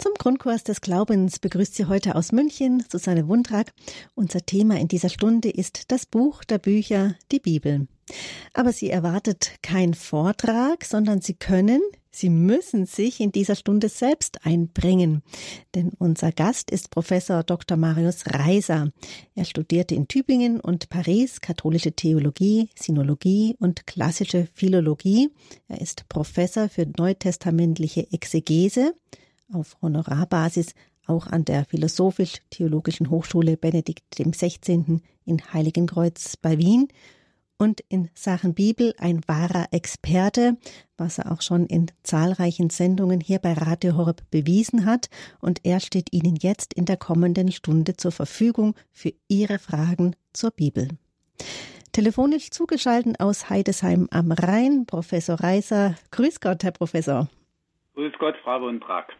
Zum Grundkurs des Glaubens begrüßt Sie heute aus München Susanne Wundrak. Unser Thema in dieser Stunde ist das Buch der Bücher, die Bibel. Aber sie erwartet kein Vortrag, sondern Sie können, Sie müssen sich in dieser Stunde selbst einbringen. Denn unser Gast ist Professor Dr. Marius Reiser. Er studierte in Tübingen und Paris katholische Theologie, Sinologie und klassische Philologie. Er ist Professor für neutestamentliche Exegese auf Honorarbasis auch an der Philosophisch-Theologischen Hochschule Benedikt XVI. in Heiligenkreuz bei Wien und in Sachen Bibel ein wahrer Experte, was er auch schon in zahlreichen Sendungen hier bei Radio Horeb bewiesen hat. Und er steht Ihnen jetzt in der kommenden Stunde zur Verfügung für Ihre Fragen zur Bibel. Telefonisch zugeschaltet aus Heidesheim am Rhein, Professor Reiser. Grüß Gott, Herr Professor. Grüß Gott, Frau Wundrak.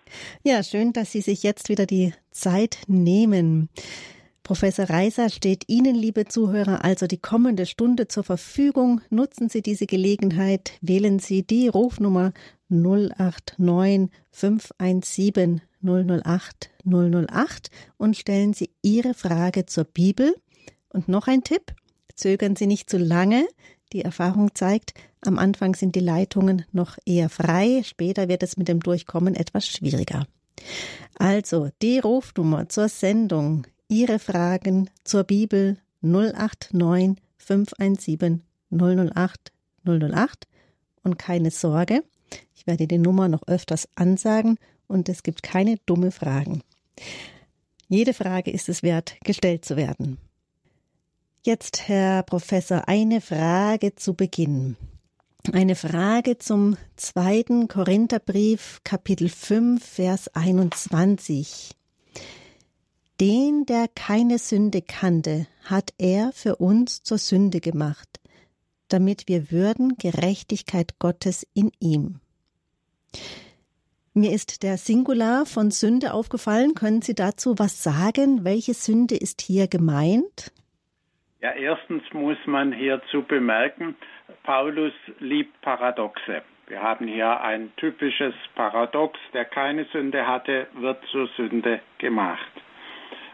Ja, schön, dass Sie sich jetzt wieder die Zeit nehmen. Professor Reiser steht Ihnen, liebe Zuhörer, also die kommende Stunde zur Verfügung. Nutzen Sie diese Gelegenheit, wählen Sie die Rufnummer 089 517 008 008 und stellen Sie Ihre Frage zur Bibel. Und noch ein Tipp, zögern Sie nicht zu lange. Die Erfahrung zeigt, am Anfang sind die Leitungen noch eher frei, später wird es mit dem Durchkommen etwas schwieriger. Also die Rufnummer zur Sendung, Ihre Fragen zur Bibel 089 517 008 008 und keine Sorge, ich werde die Nummer noch öfters ansagen und es gibt keine dumme Fragen. Jede Frage ist es wert, gestellt zu werden. Jetzt, Herr Professor, eine Frage zu Beginn. Eine Frage zum zweiten Korintherbrief, Kapitel 5, Vers 21. Den, der keine Sünde kannte, hat er für uns zur Sünde gemacht, damit wir würden Gerechtigkeit Gottes in ihm. Mir ist der Singular von Sünde aufgefallen. Können Sie dazu was sagen? Welche Sünde ist hier gemeint? Ja, erstens muss man hierzu bemerken, Paulus liebt Paradoxe. Wir haben hier ein typisches Paradox, der keine Sünde hatte, wird zur Sünde gemacht.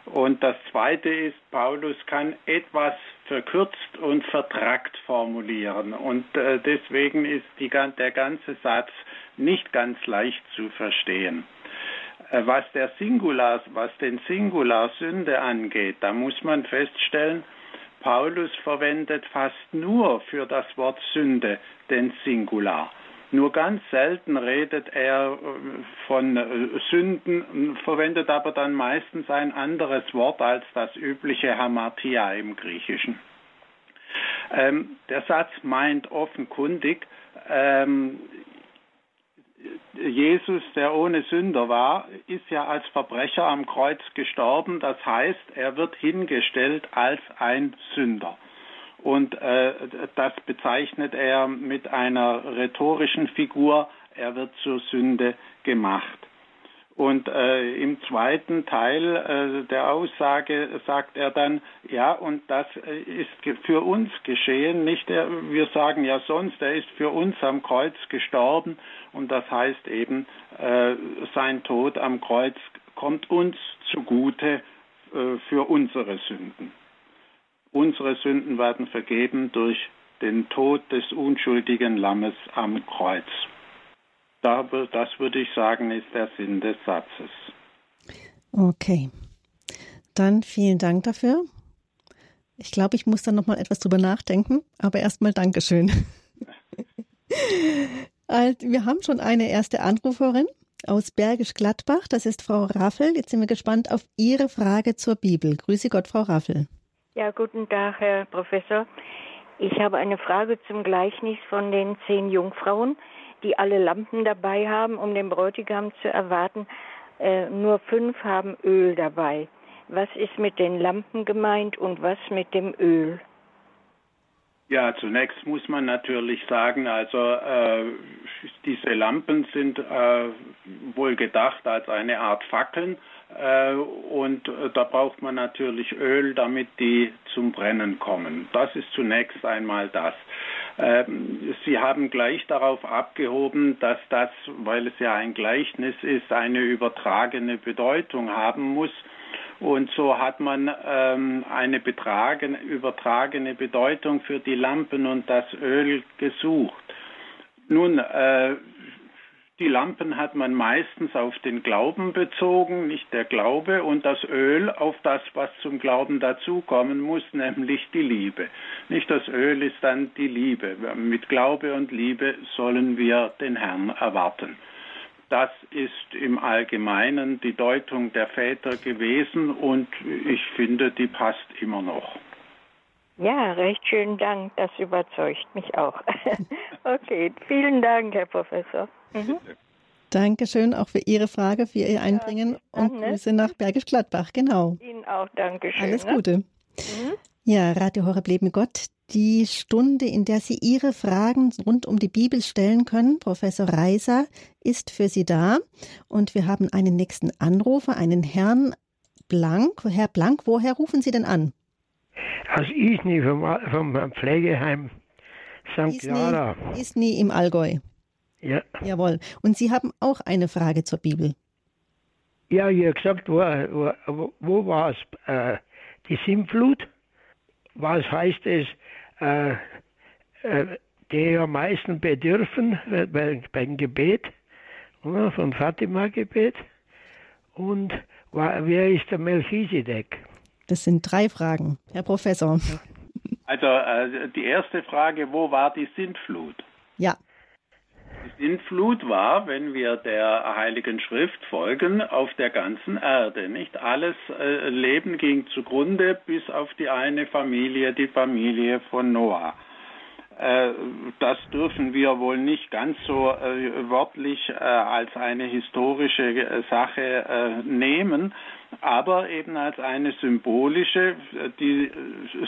Und das Zweite ist, Paulus kann etwas verkürzt und vertrackt formulieren. Und äh, deswegen ist die, der ganze Satz nicht ganz leicht zu verstehen. Äh, was Singular, was den Singular Sünde angeht, da muss man feststellen, Paulus verwendet fast nur für das Wort Sünde den Singular. Nur ganz selten redet er äh, von äh, Sünden, verwendet aber dann meistens ein anderes Wort als das übliche Hamartia im Griechischen. Ähm, der Satz meint offenkundig, ähm, Jesus, der ohne Sünder war, ist ja als Verbrecher am Kreuz gestorben. Das heißt, er wird hingestellt als ein Sünder. Und äh, das bezeichnet er mit einer rhetorischen Figur. Er wird zur Sünde gemacht. Und äh, im zweiten Teil äh, der Aussage sagt er dann, ja, und das äh, ist für uns geschehen, nicht der, wir sagen ja sonst, er ist für uns am Kreuz gestorben und das heißt eben, äh, sein Tod am Kreuz kommt uns zugute äh, für unsere Sünden. Unsere Sünden werden vergeben durch den Tod des unschuldigen Lammes am Kreuz. Das würde ich sagen, ist der Sinn des Satzes. Okay. Dann vielen Dank dafür. Ich glaube, ich muss da noch mal etwas drüber nachdenken, aber erstmal Dankeschön. Wir haben schon eine erste Anruferin aus Bergisch Gladbach. Das ist Frau Raffel. Jetzt sind wir gespannt auf Ihre Frage zur Bibel. Grüße Gott, Frau Raffel. Ja, guten Tag, Herr Professor. Ich habe eine Frage zum Gleichnis von den zehn Jungfrauen die alle Lampen dabei haben, um den Bräutigam zu erwarten. Äh, nur fünf haben Öl dabei. Was ist mit den Lampen gemeint und was mit dem Öl? Ja, zunächst muss man natürlich sagen, also äh, diese Lampen sind äh, wohl gedacht als eine Art Fackeln, und äh, da braucht man natürlich Öl, damit die zum Brennen kommen. Das ist zunächst einmal das. Ähm, Sie haben gleich darauf abgehoben, dass das, weil es ja ein Gleichnis ist, eine übertragene Bedeutung haben muss. Und so hat man ähm, eine betragen, übertragene Bedeutung für die Lampen und das Öl gesucht. Nun, äh, die Lampen hat man meistens auf den Glauben bezogen, nicht der Glaube, und das Öl auf das, was zum Glauben dazukommen muss, nämlich die Liebe. Nicht das Öl ist dann die Liebe. Mit Glaube und Liebe sollen wir den Herrn erwarten. Das ist im Allgemeinen die Deutung der Väter gewesen und ich finde, die passt immer noch. Ja, recht schönen Dank. Das überzeugt mich auch. okay, vielen Dank, Herr Professor. Mhm. Dankeschön auch für Ihre Frage, für Ihr Einbringen ja, und ne? Grüße nach Bergisch Gladbach. Genau. Ihnen auch Dankeschön. Alles ne? Gute. Mhm. Ja, Radio Horeb Leben Gott, die Stunde, in der Sie Ihre Fragen rund um die Bibel stellen können. Professor Reiser ist für Sie da. Und wir haben einen nächsten Anrufer, einen Herrn Blank. Herr Blank, woher rufen Sie denn an? Aus Isny vom, vom Pflegeheim St. Clara. Isny im Allgäu. Ja. Jawohl. Und Sie haben auch eine Frage zur Bibel. Ja, ihr habt gesagt, wo, wo, wo war es? Äh, die Sintflut? Was heißt es, äh, äh, die am meisten bedürfen bei, beim Gebet, oder? vom Fatima-Gebet? Und wer ist der Melchisedek? Das sind drei Fragen, Herr Professor. Also äh, die erste Frage, wo war die Sintflut? Ja. Sintflut war, wenn wir der Heiligen Schrift folgen, auf der ganzen Erde. Nicht alles äh, Leben ging zugrunde, bis auf die eine Familie, die Familie von Noah. Äh, das dürfen wir wohl nicht ganz so äh, wörtlich äh, als eine historische Sache nehmen, aber eben als eine symbolische, die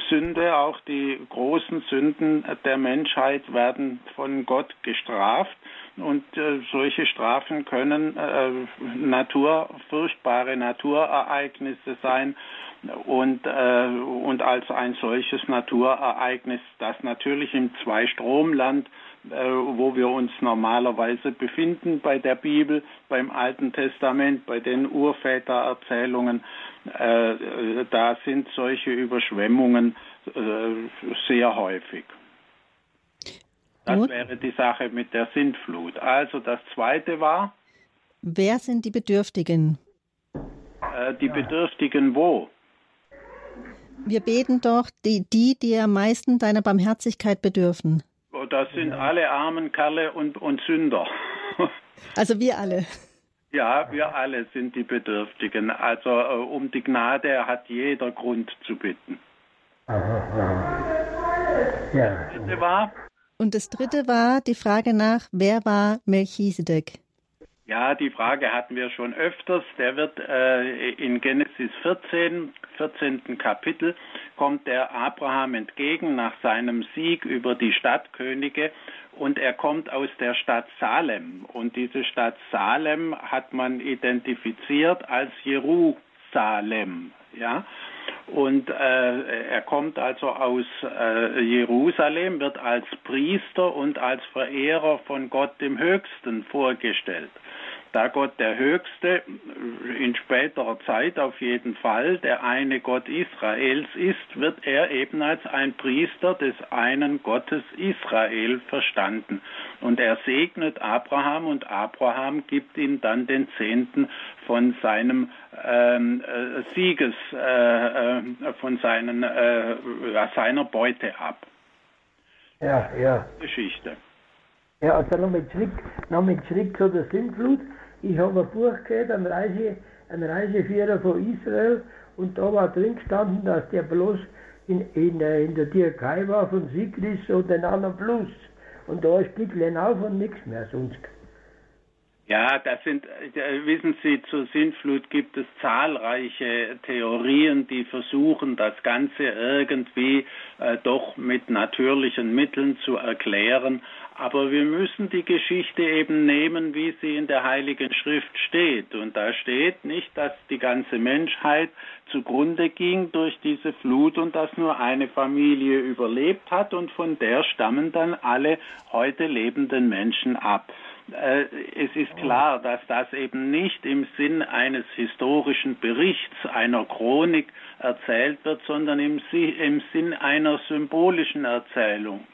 Sünde, auch die großen Sünden der Menschheit werden von Gott gestraft. Und äh, solche Strafen können äh, Natur, furchtbare Naturereignisse sein. Und, äh, und als ein solches Naturereignis, das natürlich im Zweistromland äh, wo wir uns normalerweise befinden bei der Bibel, beim Alten Testament, bei den Urvätererzählungen. Äh, da sind solche Überschwemmungen äh, sehr häufig. Das Gut. wäre die Sache mit der Sintflut. Also das Zweite war. Wer sind die Bedürftigen? die Bedürftigen wo? Wir beten doch die, die, die am meisten deiner Barmherzigkeit bedürfen. Oh, das sind alle armen Kerle und, und Sünder. Also wir alle. Ja, wir alle sind die Bedürftigen. Also äh, um die Gnade hat jeder Grund zu bitten. Ja. Das war? Und das dritte war die Frage nach, wer war Melchisedek? Ja, die Frage hatten wir schon öfters. Der wird äh, in Genesis 14, 14. Kapitel, kommt der Abraham entgegen nach seinem Sieg über die Stadtkönige und er kommt aus der Stadt Salem. Und diese Stadt Salem hat man identifiziert als Jerusalem. Ja? Und äh, er kommt also aus äh, Jerusalem, wird als Priester und als Verehrer von Gott dem Höchsten vorgestellt da Gott der Höchste in späterer Zeit auf jeden Fall der eine Gott Israels ist, wird er eben als ein Priester des einen Gottes Israel verstanden. Und er segnet Abraham und Abraham gibt ihm dann den Zehnten von seinem ähm, äh, Sieges, äh, äh, von seinen, äh, seiner Beute ab. Ja, ja. Geschichte. Ja, also nochmal zurück, nochmal zurück zu der Sintflut. Ich habe ein Buch gehört, ein, Reise, ein Reiseführer von Israel, und da war drin gestanden, dass der bloß in, in, in der Türkei war, von Sigris und den anderen Fluss. Und da ist Blicklein auf und nichts mehr sonst. Ja, das sind, äh, wissen Sie, zur Sintflut gibt es zahlreiche Theorien, die versuchen, das Ganze irgendwie äh, doch mit natürlichen Mitteln zu erklären. Aber wir müssen die Geschichte eben nehmen, wie sie in der Heiligen Schrift steht. Und da steht nicht, dass die ganze Menschheit zugrunde ging durch diese Flut und dass nur eine Familie überlebt hat und von der stammen dann alle heute lebenden Menschen ab. Äh, es ist klar, dass das eben nicht im Sinn eines historischen Berichts, einer Chronik erzählt wird, sondern im, im Sinn einer symbolischen Erzählung.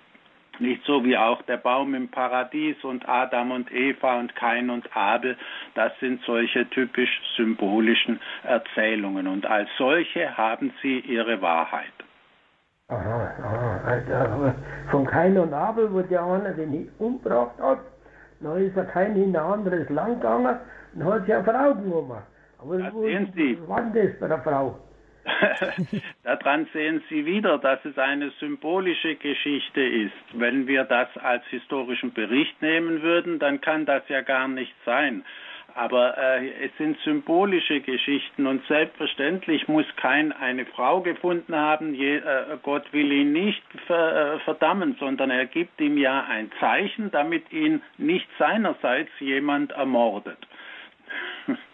Nicht so wie auch der Baum im Paradies und Adam und Eva und Kain und Abel. Das sind solche typisch symbolischen Erzählungen. Und als solche haben sie ihre Wahrheit. Aha, aha. Also, von Kain und Abel wurde ja einer, den umgebracht hat. Dann ist er Kain in ein anderes Land gegangen und hat sich eine Frau genommen. Aber das wo, wann das bei der Frau? Daran sehen Sie wieder, dass es eine symbolische Geschichte ist. Wenn wir das als historischen Bericht nehmen würden, dann kann das ja gar nicht sein. Aber äh, es sind symbolische Geschichten und selbstverständlich muss kein eine Frau gefunden haben. Je, äh, Gott will ihn nicht ver, äh, verdammen, sondern er gibt ihm ja ein Zeichen, damit ihn nicht seinerseits jemand ermordet.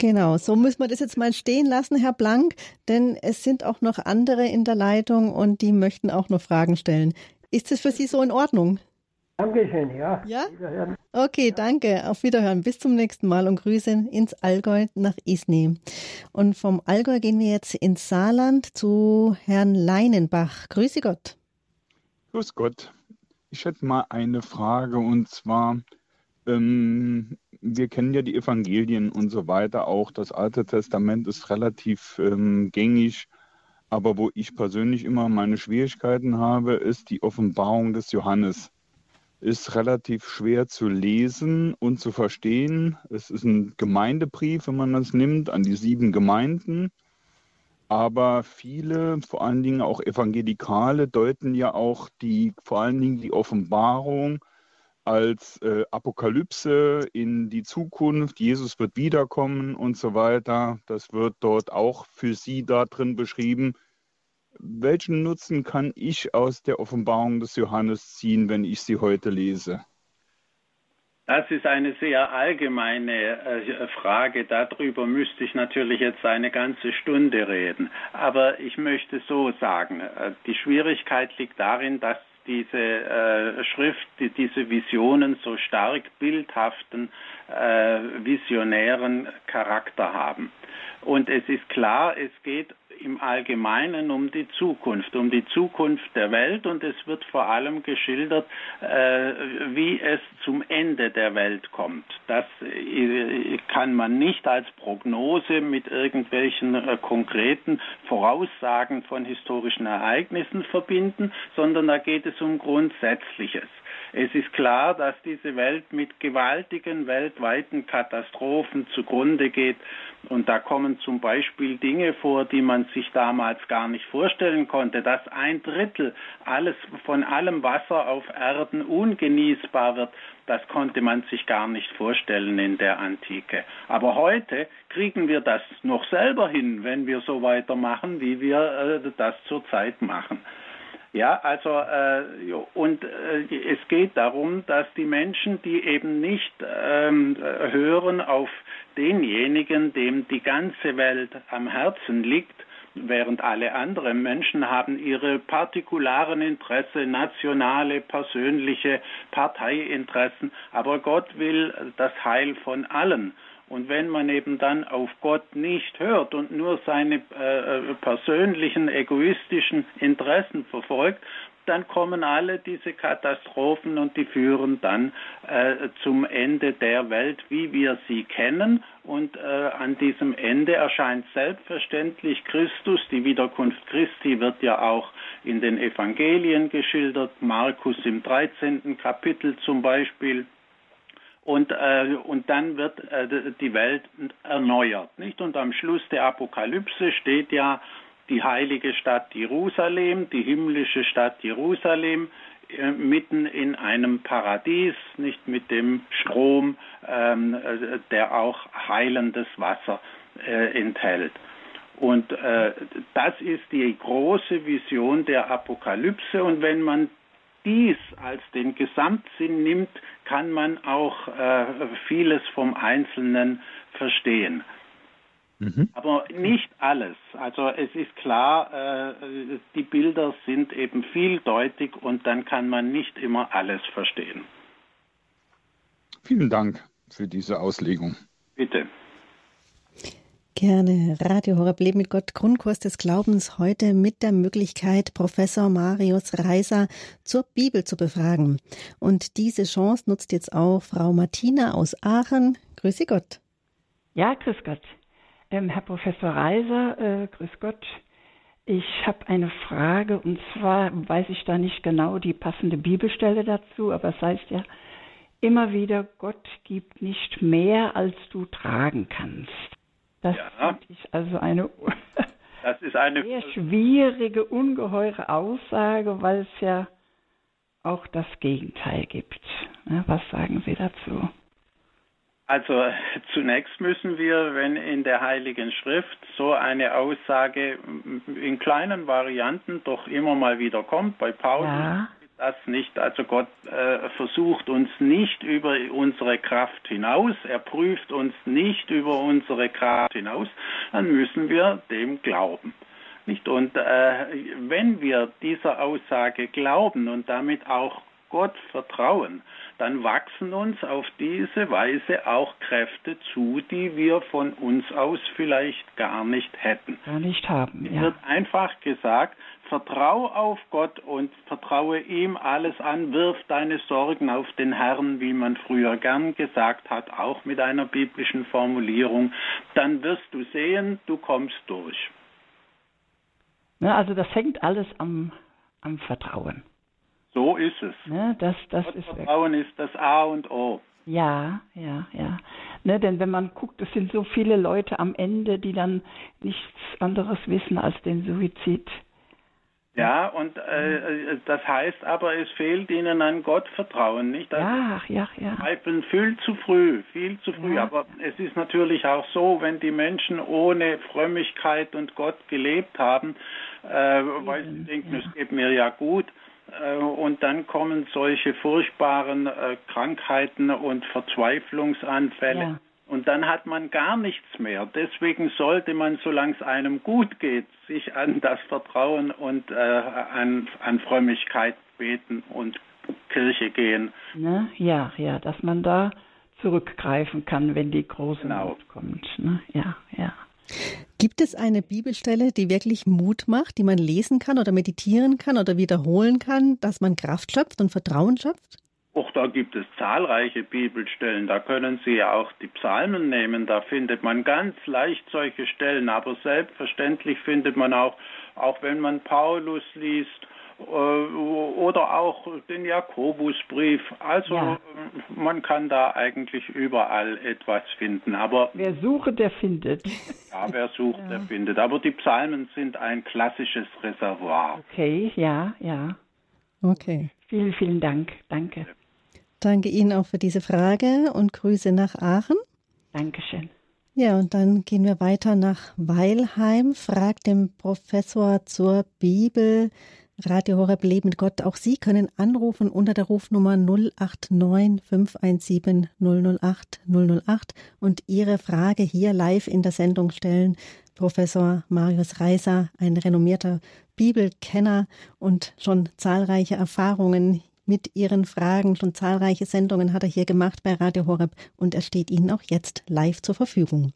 Genau, so müssen wir das jetzt mal stehen lassen, Herr Blank, denn es sind auch noch andere in der Leitung und die möchten auch noch Fragen stellen. Ist es für Sie so in Ordnung? Dankeschön, ja. Ja? Okay, danke. Auf Wiederhören. Bis zum nächsten Mal und Grüße ins Allgäu nach Isny. Und vom Allgäu gehen wir jetzt ins Saarland zu Herrn Leinenbach. Grüße Gott. Grüß Gott. Ich hätte mal eine Frage und zwar, ähm, wir kennen ja die Evangelien und so weiter auch. Das Alte Testament ist relativ ähm, gängig. Aber wo ich persönlich immer meine Schwierigkeiten habe, ist die Offenbarung des Johannes. Ist relativ schwer zu lesen und zu verstehen. Es ist ein Gemeindebrief, wenn man das nimmt, an die sieben Gemeinden. Aber viele, vor allen Dingen auch Evangelikale, deuten ja auch die, vor allen Dingen die Offenbarung als äh, Apokalypse in die Zukunft, Jesus wird wiederkommen und so weiter. Das wird dort auch für Sie da drin beschrieben. Welchen Nutzen kann ich aus der Offenbarung des Johannes ziehen, wenn ich sie heute lese? Das ist eine sehr allgemeine äh, Frage. Darüber müsste ich natürlich jetzt eine ganze Stunde reden. Aber ich möchte so sagen, äh, die Schwierigkeit liegt darin, dass diese äh, Schrift, die, diese Visionen so stark bildhaften, äh, visionären Charakter haben. Und es ist klar, es geht im Allgemeinen um die Zukunft, um die Zukunft der Welt und es wird vor allem geschildert, äh, wie es zum Ende der Welt kommt. Das äh, kann man nicht als Prognose mit irgendwelchen äh, konkreten Voraussagen von historischen Ereignissen verbinden, sondern da geht es um Grundsätzliches. Es ist klar, dass diese Welt mit gewaltigen weltweiten Katastrophen zugrunde geht. Und da kommen zum Beispiel Dinge vor, die man sich damals gar nicht vorstellen konnte, dass ein Drittel alles, von allem Wasser auf Erden ungenießbar wird. Das konnte man sich gar nicht vorstellen in der Antike. Aber heute kriegen wir das noch selber hin, wenn wir so weitermachen, wie wir äh, das zurzeit machen. Ja, also äh, und äh, es geht darum, dass die Menschen, die eben nicht ähm, hören auf denjenigen, dem die ganze Welt am Herzen liegt, während alle anderen Menschen haben ihre partikularen Interesse, nationale, persönliche Parteiinteressen, aber Gott will das Heil von allen. Und wenn man eben dann auf Gott nicht hört und nur seine äh, äh, persönlichen egoistischen Interessen verfolgt, dann kommen alle diese Katastrophen und die führen dann äh, zum Ende der Welt, wie wir sie kennen. Und äh, an diesem Ende erscheint selbstverständlich Christus. Die Wiederkunft Christi wird ja auch in den Evangelien geschildert, Markus im 13. Kapitel zum Beispiel und, äh, und dann wird äh, die Welt erneuert. Nicht? Und am Schluss der Apokalypse steht ja die heilige Stadt Jerusalem, die himmlische Stadt Jerusalem, äh, mitten in einem Paradies, nicht mit dem Strom, ähm, äh, der auch heilendes Wasser äh, enthält. Und äh, das ist die große Vision der Apokalypse. Und wenn man dies als den Gesamtsinn nimmt, kann man auch äh, vieles vom Einzelnen verstehen. Mhm. Aber nicht alles. Also es ist klar, äh, die Bilder sind eben vieldeutig und dann kann man nicht immer alles verstehen. Vielen Dank für diese Auslegung. Bitte. Gerne. Radio Horeb Leben mit Gott, Grundkurs des Glaubens, heute mit der Möglichkeit, Professor Marius Reiser zur Bibel zu befragen. Und diese Chance nutzt jetzt auch Frau Martina aus Aachen. Grüße Gott. Ja, grüß Gott. Ähm, Herr Professor Reiser, äh, grüß Gott. Ich habe eine Frage und zwar weiß ich da nicht genau die passende Bibelstelle dazu, aber es heißt ja immer wieder, Gott gibt nicht mehr, als du tragen kannst. Das ja. ist also eine, eine sehr schwierige, ungeheure Aussage, weil es ja auch das Gegenteil gibt. Was sagen Sie dazu? Also zunächst müssen wir, wenn in der Heiligen Schrift so eine Aussage in kleinen Varianten doch immer mal wieder kommt, bei Paulus, ja das nicht. Also Gott äh, versucht uns nicht über unsere Kraft hinaus, er prüft uns nicht über unsere Kraft hinaus, dann müssen wir dem glauben. Nicht? Und äh, wenn wir dieser Aussage glauben und damit auch Gott vertrauen, dann wachsen uns auf diese Weise auch Kräfte zu, die wir von uns aus vielleicht gar nicht hätten. Gar nicht haben. Ja. Es wird einfach gesagt, vertraue auf Gott und vertraue ihm alles an, wirf deine Sorgen auf den Herrn, wie man früher gern gesagt hat, auch mit einer biblischen Formulierung, dann wirst du sehen, du kommst durch. Ja, also das hängt alles am, am Vertrauen. So ist es. Ne, das, das ist Vertrauen ist das A und O. Ja, ja, ja. Ne, denn wenn man guckt, es sind so viele Leute am Ende, die dann nichts anderes wissen als den Suizid. Ja, und äh, das heißt aber, es fehlt ihnen an Gottvertrauen, nicht? Also ja, ja, ja. Zweifeln viel zu früh, viel zu früh. Ja. Aber es ist natürlich auch so, wenn die Menschen ohne Frömmigkeit und Gott gelebt haben, äh, weil sie denken, ja. es geht mir ja gut, äh, und dann kommen solche furchtbaren äh, Krankheiten und Verzweiflungsanfälle. Ja. Und dann hat man gar nichts mehr. Deswegen sollte man, solange es einem gut geht, sich an das Vertrauen und äh, an, an Frömmigkeit beten und Kirche gehen. Ne? Ja, ja, dass man da zurückgreifen kann, wenn die große genau. Not kommt. Ne? Ja, ja. Gibt es eine Bibelstelle, die wirklich Mut macht, die man lesen kann oder meditieren kann oder wiederholen kann, dass man Kraft schöpft und Vertrauen schöpft? Auch da gibt es zahlreiche Bibelstellen. Da können Sie ja auch die Psalmen nehmen. Da findet man ganz leicht solche Stellen. Aber selbstverständlich findet man auch, auch wenn man Paulus liest äh, oder auch den Jakobusbrief. Also ja. man kann da eigentlich überall etwas finden. Aber wer sucht, der findet. Ja, wer sucht, ja. der findet. Aber die Psalmen sind ein klassisches Reservoir. Okay, ja, ja. Okay. Vielen, vielen Dank. Danke. Danke Ihnen auch für diese Frage und Grüße nach Aachen. Dankeschön. Ja, und dann gehen wir weiter nach Weilheim, fragt den Professor zur Bibel. Radio Horeb Leben Gott. Auch Sie können anrufen unter der Rufnummer 089 517 008 008 und Ihre Frage hier live in der Sendung stellen. Professor Marius Reiser, ein renommierter Bibelkenner und schon zahlreiche Erfahrungen mit Ihren Fragen. Schon zahlreiche Sendungen hat er hier gemacht bei Radio Horeb und er steht Ihnen auch jetzt live zur Verfügung.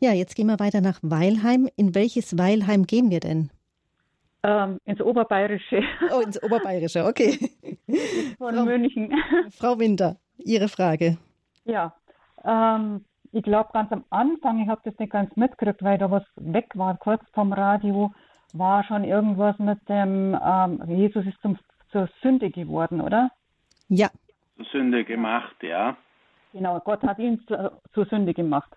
Ja, jetzt gehen wir weiter nach Weilheim. In welches Weilheim gehen wir denn? Ähm, ins Oberbayerische. Oh, ins Oberbayerische, okay. Von Frau, München. Frau Winter, Ihre Frage. Ja, ähm, ich glaube ganz am Anfang, ich habe das nicht ganz mitgekriegt, weil da was weg war, kurz vom Radio, war schon irgendwas mit dem, ähm, Jesus ist zum, zur Sünde geworden, oder? Ja. Zur Sünde gemacht, ja. Genau, Gott hat ihn zu, zur Sünde gemacht.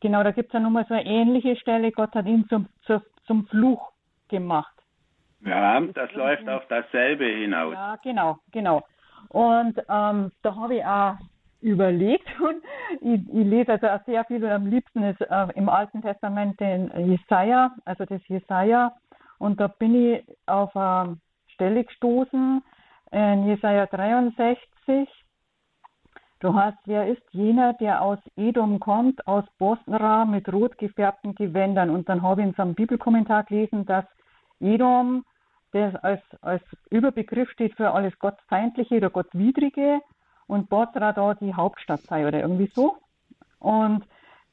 Genau, da gibt es ja nochmal so eine ähnliche Stelle, Gott hat ihn zum, zu, zum Fluch gemacht. Ja, das läuft auf dasselbe hinaus. Ja, genau, genau. Und ähm, da habe ich auch überlegt und ich, ich, lese also auch sehr viel und am liebsten ist äh, im Alten Testament den Jesaja, also das Jesaja. Und da bin ich auf eine Stelle gestoßen, in Jesaja 63. Du hast, wer ist jener, der aus Edom kommt, aus Bosra mit rot gefärbten Gewändern? Und dann habe ich in so einem Bibelkommentar gelesen, dass Edom das als, als Überbegriff steht für alles Gottfeindliche oder Gottwidrige und Bosra da die Hauptstadt sei oder irgendwie so. Und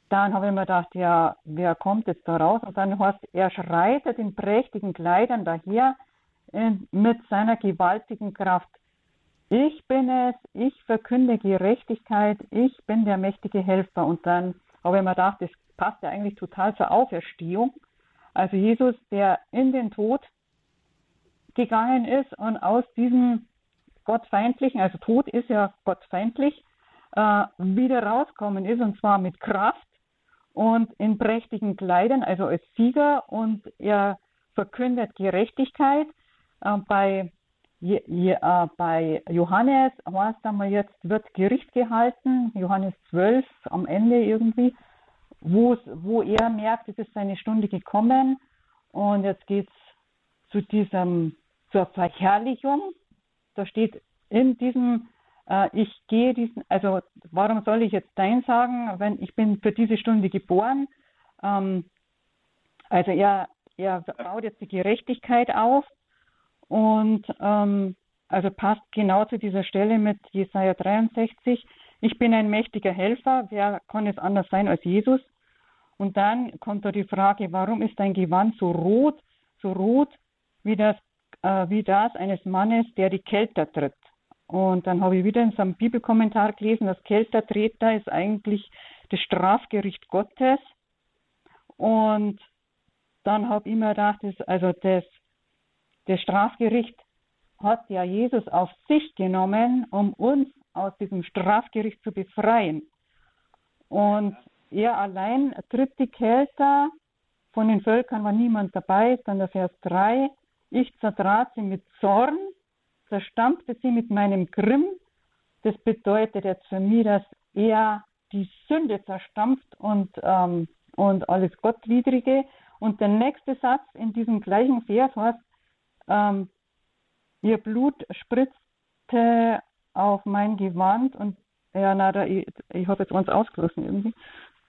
dann habe ich mir gedacht, ja, wer kommt jetzt da raus? Und dann heißt, er schreitet in prächtigen Kleidern daher in, mit seiner gewaltigen Kraft. Ich bin es, ich verkünde Gerechtigkeit, ich bin der mächtige Helfer. Und dann habe ich mir gedacht, das passt ja eigentlich total zur Auferstehung. Also Jesus, der in den Tod gegangen ist und aus diesem gottfeindlichen, also Tod ist ja gottfeindlich, äh, wieder rauskommen ist und zwar mit Kraft und in prächtigen Kleidern, also als Sieger und er verkündet Gerechtigkeit. Äh, bei, je, je, äh, bei Johannes heißt einmal jetzt, wird Gericht gehalten, Johannes 12 am Ende irgendwie, wo er merkt, es ist seine Stunde gekommen und jetzt geht es zu diesem, zur Verherrlichung. Da steht in diesem äh, ich gehe diesen, also warum soll ich jetzt Dein sagen, wenn ich bin für diese Stunde geboren? Ähm, also er, er baut jetzt die Gerechtigkeit auf und ähm, also passt genau zu dieser Stelle mit Jesaja 63. Ich bin ein mächtiger Helfer. Wer kann es anders sein als Jesus? Und dann kommt da die Frage, warum ist dein Gewand so rot, so rot wie das, äh, wie das eines Mannes, der die Kälte tritt? Und dann habe ich wieder in so einem Bibelkommentar gelesen, das Keltertreter ist eigentlich das Strafgericht Gottes. Und dann habe ich mir gedacht, das, also das, das Strafgericht hat ja Jesus auf sich genommen, um uns aus diesem Strafgericht zu befreien. Und er allein tritt die Kälte, von den Völkern war niemand dabei, dann der Vers 3, ich zertrat sie mit Zorn zerstampfte sie mit meinem Grimm. Das bedeutet jetzt für mich, dass er die Sünde zerstampft und, ähm, und alles Gottwidrige. Und der nächste Satz in diesem gleichen Vers heißt, ähm, ihr Blut spritzte auf mein Gewand und ja, na, da, ich, ich habe jetzt uns ausgelassen irgendwie.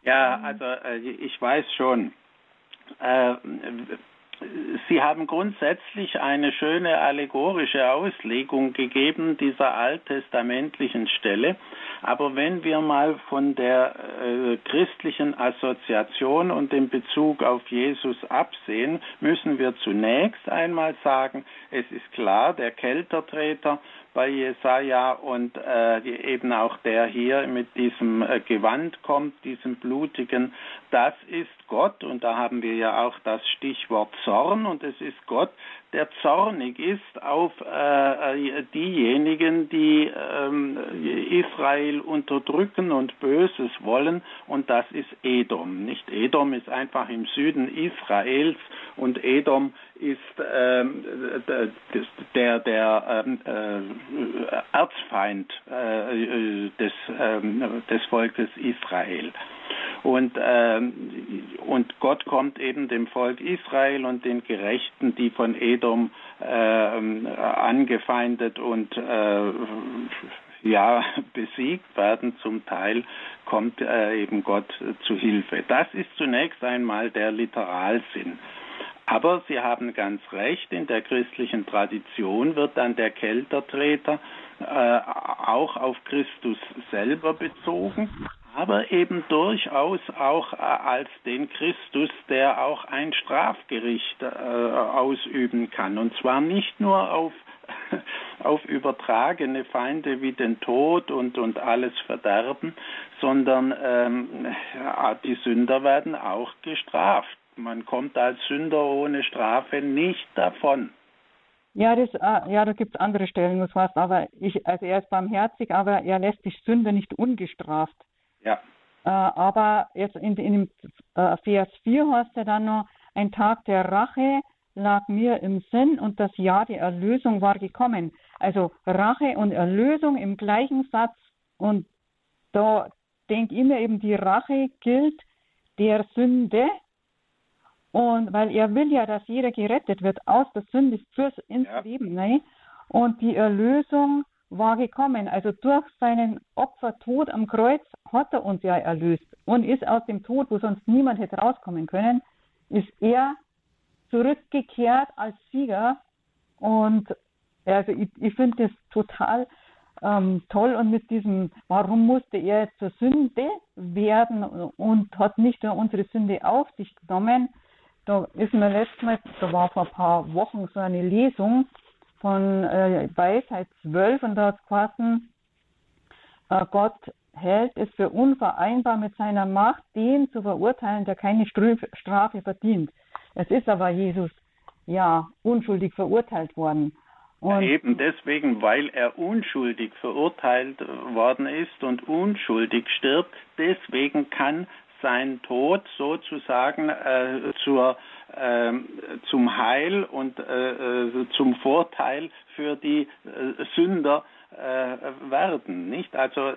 Ja, also äh, ich weiß schon. Äh, Sie haben grundsätzlich eine schöne allegorische Auslegung gegeben dieser alttestamentlichen Stelle. Aber wenn wir mal von der äh, christlichen Assoziation und dem Bezug auf Jesus absehen, müssen wir zunächst einmal sagen, es ist klar, der Keltertreter bei Jesaja und äh, eben auch der hier mit diesem äh, Gewand kommt, diesem blutigen, das ist Gott und da haben wir ja auch das Stichwort Zorn und es ist Gott, der zornig ist auf äh, diejenigen, die ähm, Israel unterdrücken und Böses wollen und das ist Edom. Nicht Edom ist einfach im Süden Israels und Edom ist ähm, der, der ähm, äh, Erzfeind äh, des, ähm, des Volkes Israel. Und, ähm, und Gott kommt eben dem Volk Israel und den Gerechten, die von Edom äh, angefeindet und äh, ja, besiegt werden zum Teil, kommt äh, eben Gott zu Hilfe. Das ist zunächst einmal der Literalsinn. Aber Sie haben ganz recht, in der christlichen Tradition wird dann der Keltertreter äh, auch auf Christus selber bezogen aber eben durchaus auch äh, als den Christus, der auch ein Strafgericht äh, ausüben kann. Und zwar nicht nur auf, auf übertragene Feinde wie den Tod und, und alles Verderben, sondern ähm, die Sünder werden auch gestraft. Man kommt als Sünder ohne Strafe nicht davon. Ja, das, äh, ja, da gibt es andere Stellen, was heißt, aber ich, also er ist barmherzig, aber er lässt die Sünde nicht ungestraft. Ja. Äh, aber jetzt in, in dem äh, Vers 4 heißt er dann noch, ein Tag der Rache lag mir im Sinn und das Jahr der Erlösung war gekommen. Also Rache und Erlösung im gleichen Satz und da denke ich mir eben, die Rache gilt der Sünde und weil er will ja, dass jeder gerettet wird aus der Sünde fürs ins ja. Leben. Ne? und die Erlösung war gekommen. Also durch seinen Opfertod am Kreuz hat er uns ja erlöst und ist aus dem Tod, wo sonst niemand hätte rauskommen können, ist er zurückgekehrt als Sieger. Und also ich, ich finde das total ähm, toll und mit diesem, warum musste er zur Sünde werden und hat nicht nur unsere Sünde auf sich genommen. Da ist mir letztes Mal, da war vor ein paar Wochen so eine Lesung von äh, Weisheit 12 und es geheißen, äh, Gott hält es für unvereinbar mit seiner Macht, den zu verurteilen, der keine Strafe verdient. Es ist aber Jesus ja unschuldig verurteilt worden. Und Eben deswegen, weil er unschuldig verurteilt worden ist und unschuldig stirbt, deswegen kann sein Tod sozusagen äh, zur, äh, zum Heil und äh, äh, zum Vorteil für die äh, Sünder äh, werden. Nicht? Also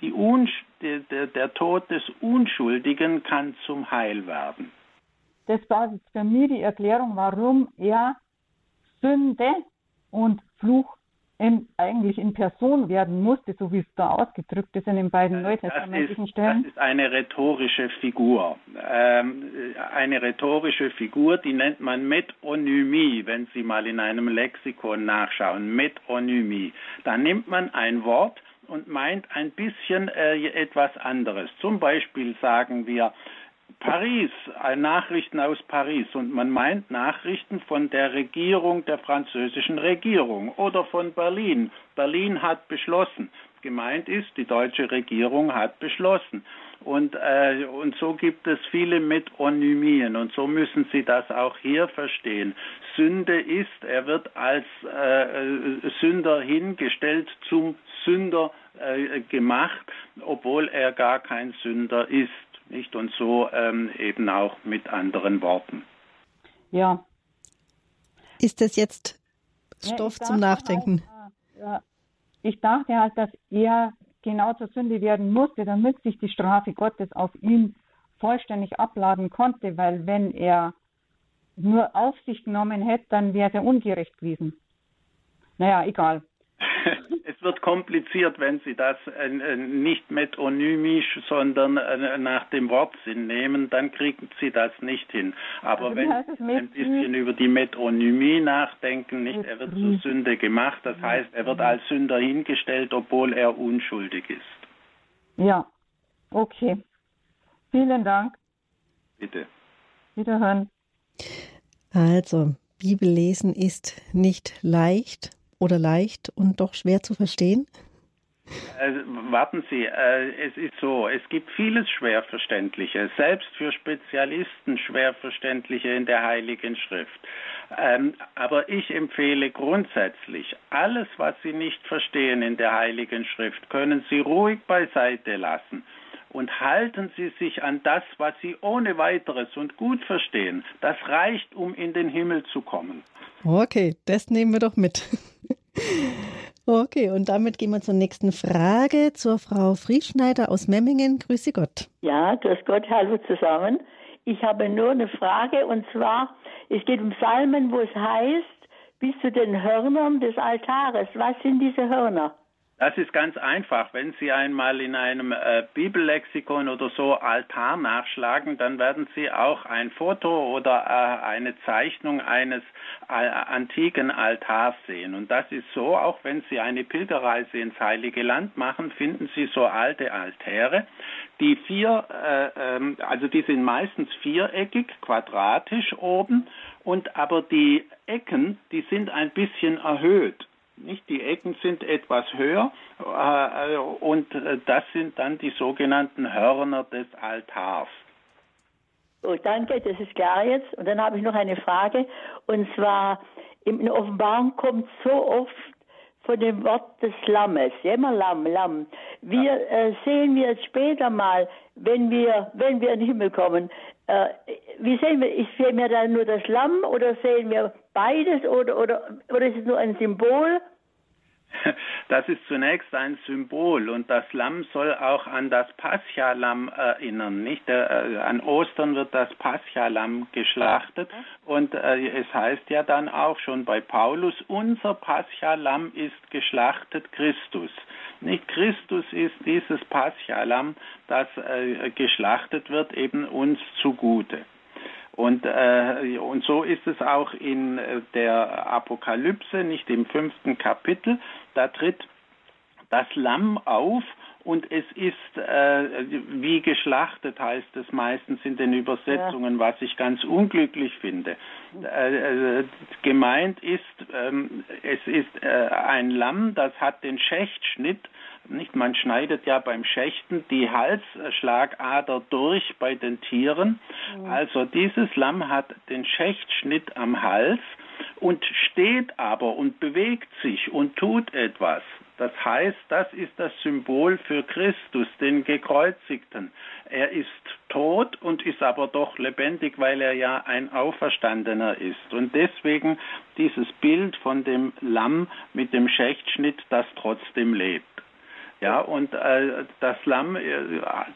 die der, der Tod des Unschuldigen kann zum Heil werden. Das war für mich die Erklärung, warum er Sünde und Fluch in, eigentlich in Person werden musste, so wie es da ausgedrückt ist in den beiden neutestamentlichen Stellen. Das ist eine rhetorische Figur. Ähm, eine rhetorische Figur, die nennt man Metonymie, wenn Sie mal in einem Lexikon nachschauen. Metonymie. Da nimmt man ein Wort und meint ein bisschen äh, etwas anderes. Zum Beispiel sagen wir, Paris, Nachrichten aus Paris und man meint Nachrichten von der Regierung, der französischen Regierung oder von Berlin. Berlin hat beschlossen. Gemeint ist, die deutsche Regierung hat beschlossen. Und, äh, und so gibt es viele Metonymien und so müssen Sie das auch hier verstehen. Sünde ist, er wird als äh, Sünder hingestellt, zum Sünder äh, gemacht, obwohl er gar kein Sünder ist nicht? Und so ähm, eben auch mit anderen Worten. Ja. Ist das jetzt Stoff ja, zum Nachdenken? Auch, ja, ich dachte halt, dass er genau zur Sünde werden musste, damit sich die Strafe Gottes auf ihn vollständig abladen konnte, weil wenn er nur auf sich genommen hätte, dann wäre er ungerecht gewesen. Naja, egal. Es wird kompliziert, wenn Sie das äh, äh, nicht metonymisch, sondern äh, nach dem Wortsinn nehmen, dann kriegen Sie das nicht hin. Aber also, wenn Sie ein bisschen über die Metonymie nachdenken, nicht, er wird zur Sünde gemacht, das heißt, er wird als Sünder hingestellt, obwohl er unschuldig ist. Ja, okay. Vielen Dank. Bitte. Wiederhören. Also, Bibellesen ist nicht leicht oder leicht und doch schwer zu verstehen? Also, warten Sie, äh, es ist so, es gibt vieles Schwerverständliche, selbst für Spezialisten Schwerverständliche in der Heiligen Schrift. Ähm, aber ich empfehle grundsätzlich, alles, was Sie nicht verstehen in der Heiligen Schrift, können Sie ruhig beiseite lassen und halten Sie sich an das, was Sie ohne weiteres und gut verstehen. Das reicht, um in den Himmel zu kommen. Okay, das nehmen wir doch mit. Okay, und damit gehen wir zur nächsten Frage, zur Frau Frieschneider aus Memmingen. Grüße Gott. Ja, grüß Gott, hallo zusammen. Ich habe nur eine Frage und zwar, es geht um Psalmen, wo es heißt, bis zu den Hörnern des Altares. Was sind diese Hörner? Das ist ganz einfach. Wenn Sie einmal in einem äh, Bibellexikon oder so Altar nachschlagen, dann werden Sie auch ein Foto oder äh, eine Zeichnung eines äh, antiken Altars sehen. Und das ist so, auch wenn Sie eine Pilgerreise ins Heilige Land machen, finden Sie so alte Altäre. Die vier, äh, ähm, also die sind meistens viereckig, quadratisch oben, und aber die Ecken, die sind ein bisschen erhöht. Nicht? Die Ecken sind etwas höher äh, und das sind dann die sogenannten Hörner des Altars. Oh, danke, das ist klar jetzt. Und dann habe ich noch eine Frage. Und zwar, in der Offenbarung kommt so oft von dem Wort des Lammes, immer Lamm, Lamm. Wir äh, sehen wir jetzt später mal, wenn wir, wenn wir in den Himmel kommen, äh, wie sehen wir, ich sehe mir dann nur das Lamm oder sehen wir beides oder, oder, oder ist es nur ein Symbol? Das ist zunächst ein Symbol und das Lamm soll auch an das Pascha-Lamm erinnern. Nicht? Äh, an Ostern wird das Pascha-Lamm geschlachtet und äh, es heißt ja dann auch schon bei Paulus, unser Pascha-Lamm ist geschlachtet Christus. Nicht Christus ist dieses Pascha-Lamm, das äh, geschlachtet wird, eben uns zugute. Und, äh, und so ist es auch in äh, der Apokalypse, nicht im fünften Kapitel. Da tritt das Lamm auf und es ist äh, wie geschlachtet, heißt es meistens in den Übersetzungen, ja. was ich ganz unglücklich finde. Äh, äh, gemeint ist, ähm, es ist äh, ein Lamm, das hat den Schächtschnitt nicht, man schneidet ja beim Schächten die Halsschlagader durch bei den Tieren. Mhm. Also dieses Lamm hat den Schächtschnitt am Hals und steht aber und bewegt sich und tut etwas. Das heißt, das ist das Symbol für Christus, den Gekreuzigten. Er ist tot und ist aber doch lebendig, weil er ja ein Auferstandener ist. Und deswegen dieses Bild von dem Lamm mit dem Schächtschnitt, das trotzdem lebt. Ja, und äh, das Lamm, äh,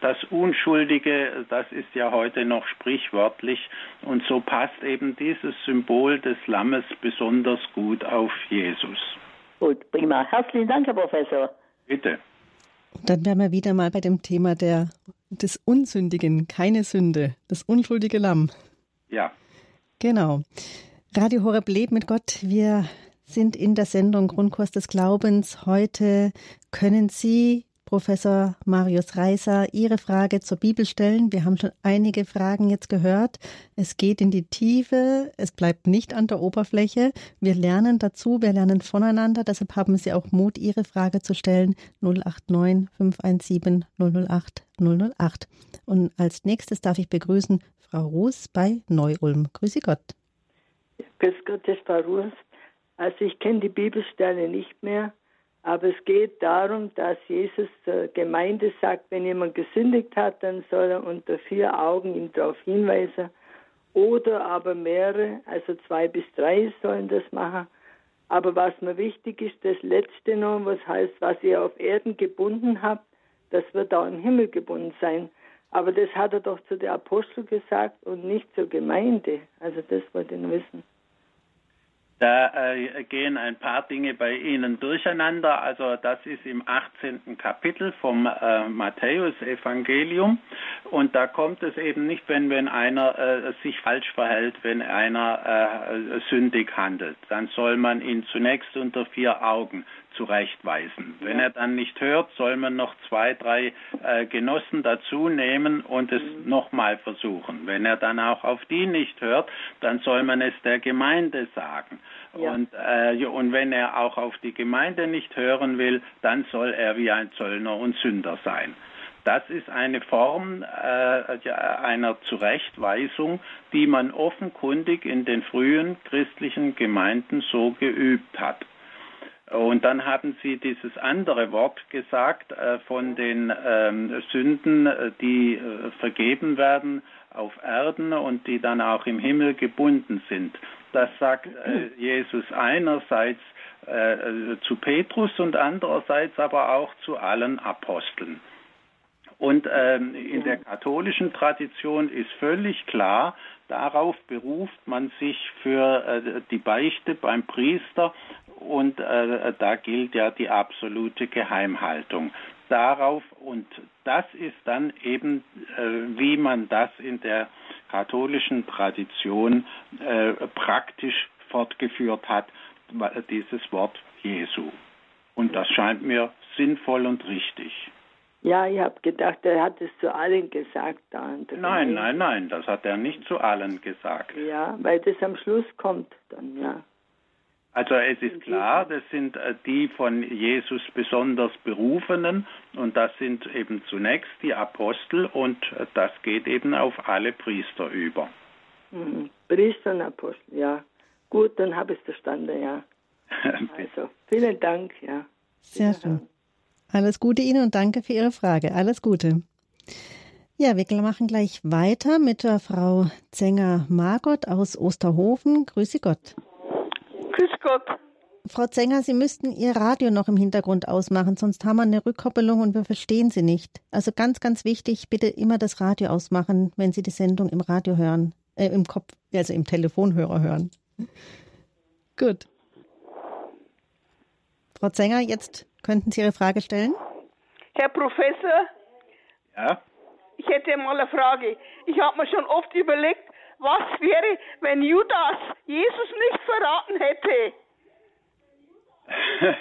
das Unschuldige, das ist ja heute noch sprichwörtlich. Und so passt eben dieses Symbol des Lammes besonders gut auf Jesus. Gut, prima. Herzlichen Dank, Herr Professor. Bitte. Dann wären wir wieder mal bei dem Thema der, des Unsündigen, keine Sünde, das unschuldige Lamm. Ja. Genau. Radio Horeb lebt mit Gott. Wir sind in der Sendung Grundkurs des Glaubens. Heute können Sie, Professor Marius Reiser, Ihre Frage zur Bibel stellen. Wir haben schon einige Fragen jetzt gehört. Es geht in die Tiefe, es bleibt nicht an der Oberfläche. Wir lernen dazu, wir lernen voneinander. Deshalb haben Sie auch Mut, Ihre Frage zu stellen. 089 517 008 008. Und als nächstes darf ich begrüßen Frau Ruß bei Neu-Ulm. Grüße Gott. Grüß Gott, das ist Frau Ruß. Also ich kenne die Bibelstelle nicht mehr, aber es geht darum, dass Jesus zur Gemeinde sagt, wenn jemand gesündigt hat, dann soll er unter vier Augen ihm darauf hinweisen. Oder aber mehrere, also zwei bis drei sollen das machen. Aber was mir wichtig ist, das letzte noch, was heißt, was ihr auf Erden gebunden habt, das wird auch im Himmel gebunden sein. Aber das hat er doch zu der Apostel gesagt und nicht zur Gemeinde. Also das wollte ich wissen. Da äh, gehen ein paar Dinge bei Ihnen durcheinander. Also das ist im 18. Kapitel vom äh, Matthäus-Evangelium. Und da kommt es eben nicht, wenn, wenn einer äh, sich falsch verhält, wenn einer äh, sündig handelt. Dann soll man ihn zunächst unter vier Augen zurechtweisen. Wenn er dann nicht hört, soll man noch zwei, drei äh, Genossen dazu nehmen und es mhm. nochmal versuchen. Wenn er dann auch auf die nicht hört, dann soll man es der Gemeinde sagen. Ja. Und, äh, und wenn er auch auf die Gemeinde nicht hören will, dann soll er wie ein Zöllner und Sünder sein. Das ist eine Form äh, einer Zurechtweisung, die man offenkundig in den frühen christlichen Gemeinden so geübt hat. Und dann haben Sie dieses andere Wort gesagt äh, von den ähm, Sünden, äh, die äh, vergeben werden auf Erden und die dann auch im Himmel gebunden sind. Das sagt äh, Jesus einerseits äh, zu Petrus und andererseits aber auch zu allen Aposteln. Und ähm, in der katholischen Tradition ist völlig klar, darauf beruft man sich für äh, die Beichte beim Priester und äh, da gilt ja die absolute Geheimhaltung. Darauf und das ist dann eben, äh, wie man das in der katholischen Tradition äh, praktisch fortgeführt hat, dieses Wort Jesu. Und das scheint mir sinnvoll und richtig. Ja, ich habe gedacht, er hat es zu allen gesagt. Da nein, nein, nein, das hat er nicht zu allen gesagt. Ja, weil das am Schluss kommt dann, ja. Also es ist klar, das sind äh, die von Jesus besonders berufenen und das sind eben zunächst die Apostel und äh, das geht eben auf alle Priester über. Mhm. Priester und Apostel, ja. Gut, dann habe ich es verstanden, ja. also, vielen Dank, ja. Sehr schön. Alles Gute Ihnen und danke für Ihre Frage. Alles Gute. Ja, wir machen gleich weiter mit der Frau Zenger Margot aus Osterhofen. Grüße Gott. Gott. Frau Zenger, Sie müssten Ihr Radio noch im Hintergrund ausmachen, sonst haben wir eine Rückkoppelung und wir verstehen Sie nicht. Also ganz, ganz wichtig, bitte immer das Radio ausmachen, wenn Sie die Sendung im Radio hören, äh, im Kopf, also im Telefonhörer hören. Gut. Frau Zenger, jetzt könnten Sie Ihre Frage stellen. Herr Professor? Ja? Ich hätte mal eine Frage. Ich habe mir schon oft überlegt, was wäre, wenn Judas Jesus nicht verraten hätte?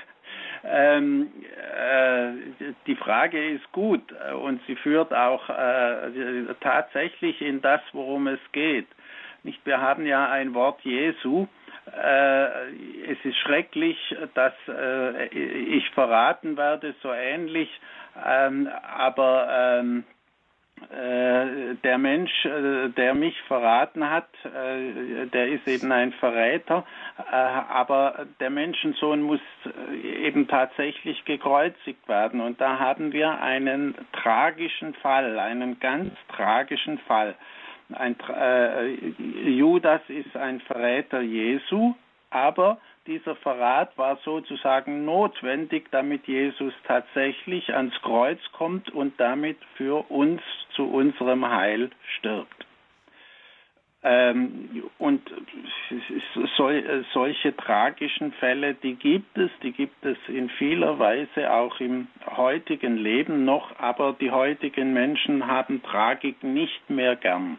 ähm, äh, die Frage ist gut und sie führt auch äh, tatsächlich in das, worum es geht. Nicht, wir haben ja ein Wort Jesu. Äh, es ist schrecklich, dass äh, ich verraten werde, so ähnlich, ähm, aber ähm, äh, der Mensch, äh, der mich verraten hat, äh, der ist eben ein Verräter, aber der Menschensohn muss eben tatsächlich gekreuzigt werden. Und da haben wir einen tragischen Fall, einen ganz tragischen Fall. Ein, Judas ist ein Verräter Jesu, aber dieser Verrat war sozusagen notwendig, damit Jesus tatsächlich ans Kreuz kommt und damit für uns zu unserem Heil stirbt. Ähm, und sol, solche tragischen Fälle, die gibt es, die gibt es in vieler Weise auch im heutigen Leben noch, aber die heutigen Menschen haben Tragik nicht mehr gern.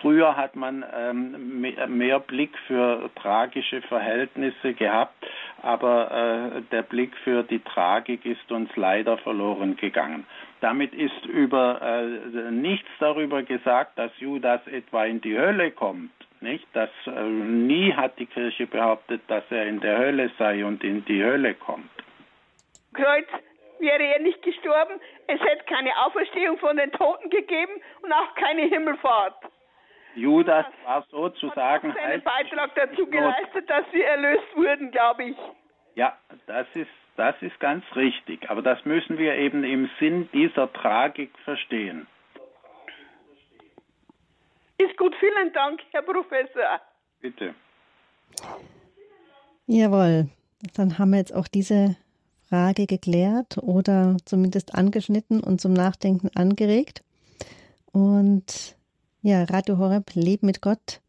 Früher hat man ähm, mehr Blick für tragische Verhältnisse gehabt, aber äh, der Blick für die Tragik ist uns leider verloren gegangen. Damit ist über äh, nichts darüber gesagt, dass Judas etwa in die Hölle kommt. Nicht? Das äh, nie hat die Kirche behauptet, dass er in der Hölle sei und in die Hölle kommt. Kreuz wäre er nicht gestorben, es hätte keine Auferstehung von den Toten gegeben und auch keine Himmelfahrt. Judas war sozusagen. Hat seinen Beitrag dazu geleistet, dass sie erlöst wurden, glaube ich. Ja, das ist, das ist ganz richtig. Aber das müssen wir eben im Sinn dieser Tragik verstehen. Ist gut, vielen Dank, Herr Professor. Bitte. Jawohl, dann haben wir jetzt auch diese Frage geklärt oder zumindest angeschnitten und zum Nachdenken angeregt. Und ja, Radio Horeb, Leben mit Gott.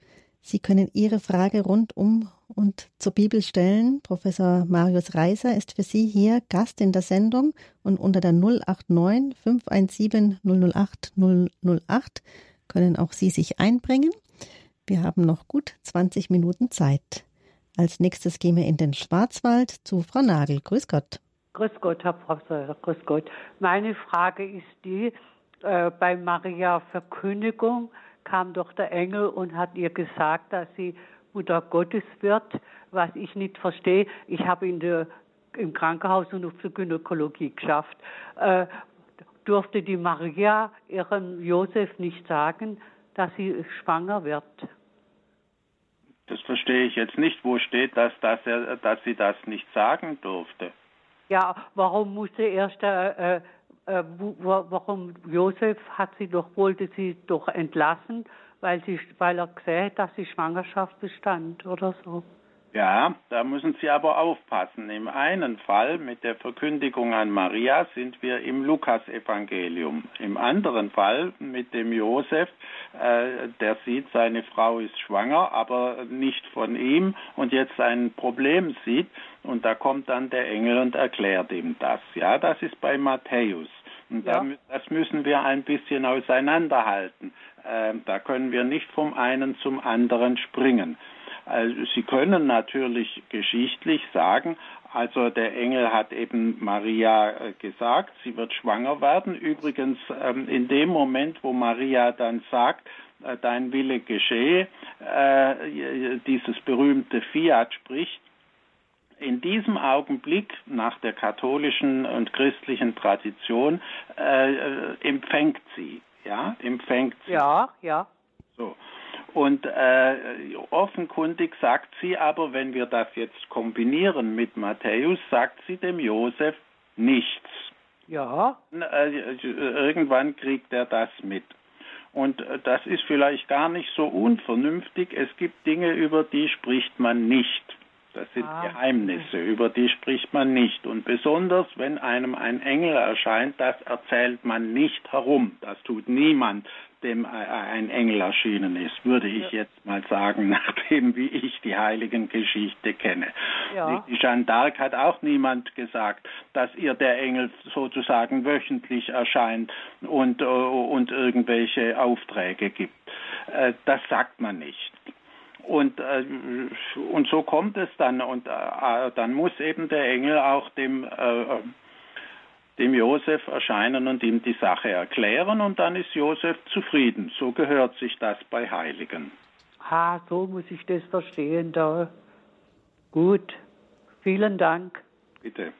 Sie können Ihre Frage rundum und zur Bibel stellen. Professor Marius Reiser ist für Sie hier Gast in der Sendung und unter der 089 517 008 008 können auch Sie sich einbringen. Wir haben noch gut 20 Minuten Zeit. Als nächstes gehen wir in den Schwarzwald zu Frau Nagel. Grüß Gott. Grüß Gott, Herr Professor. Grüß Gott. Meine Frage ist die, äh, bei Maria Verkündigung kam doch der Engel und hat ihr gesagt, dass sie Mutter Gottes wird, was ich nicht verstehe. Ich habe in der, im Krankenhaus und auf der Gynäkologie geschafft. Äh, durfte die Maria ihrem Josef nicht sagen, dass sie schwanger wird. Das verstehe ich jetzt nicht. Wo steht das, dass, er, dass sie das nicht sagen durfte? Ja, warum musste erst äh, äh äh, warum Josef hat sie doch, wollte sie doch entlassen, weil, sie, weil er gesehen hat, dass die Schwangerschaft bestand oder so. Ja, da müssen Sie aber aufpassen. Im einen Fall mit der Verkündigung an Maria sind wir im Lukasevangelium. Im anderen Fall mit dem Josef, äh, der sieht, seine Frau ist schwanger, aber nicht von ihm und jetzt ein Problem sieht und da kommt dann der Engel und erklärt ihm das. Ja, das ist bei Matthäus. Und ja. das müssen wir ein bisschen auseinanderhalten. Äh, da können wir nicht vom einen zum anderen springen. Also Sie können natürlich geschichtlich sagen, also der Engel hat eben Maria äh, gesagt, sie wird schwanger werden. Übrigens ähm, in dem Moment, wo Maria dann sagt, äh, dein Wille geschehe, äh, dieses berühmte Fiat spricht, in diesem Augenblick nach der katholischen und christlichen Tradition empfängt sie, ja, empfängt sie. Ja, ja. So. Und äh, offenkundig sagt sie aber, wenn wir das jetzt kombinieren mit Matthäus, sagt sie dem Josef nichts. Ja. Äh, irgendwann kriegt er das mit. Und äh, das ist vielleicht gar nicht so unvernünftig. Es gibt Dinge, über die spricht man nicht. Das sind ah. Geheimnisse, über die spricht man nicht. Und besonders, wenn einem ein Engel erscheint, das erzählt man nicht herum. Das tut niemand, dem ein Engel erschienen ist, würde ich jetzt mal sagen, nachdem wie ich die Heiligengeschichte kenne. Ja. Die Jeanne d'Arc hat auch niemand gesagt, dass ihr der Engel sozusagen wöchentlich erscheint und, und irgendwelche Aufträge gibt. Äh, das sagt man nicht. Und, äh, und so kommt es dann. Und äh, dann muss eben der Engel auch dem, äh, dem Josef erscheinen und ihm die Sache erklären. Und dann ist Josef zufrieden. So gehört sich das bei Heiligen. Ah, so muss ich das verstehen da. Gut. Vielen Dank. Bitte.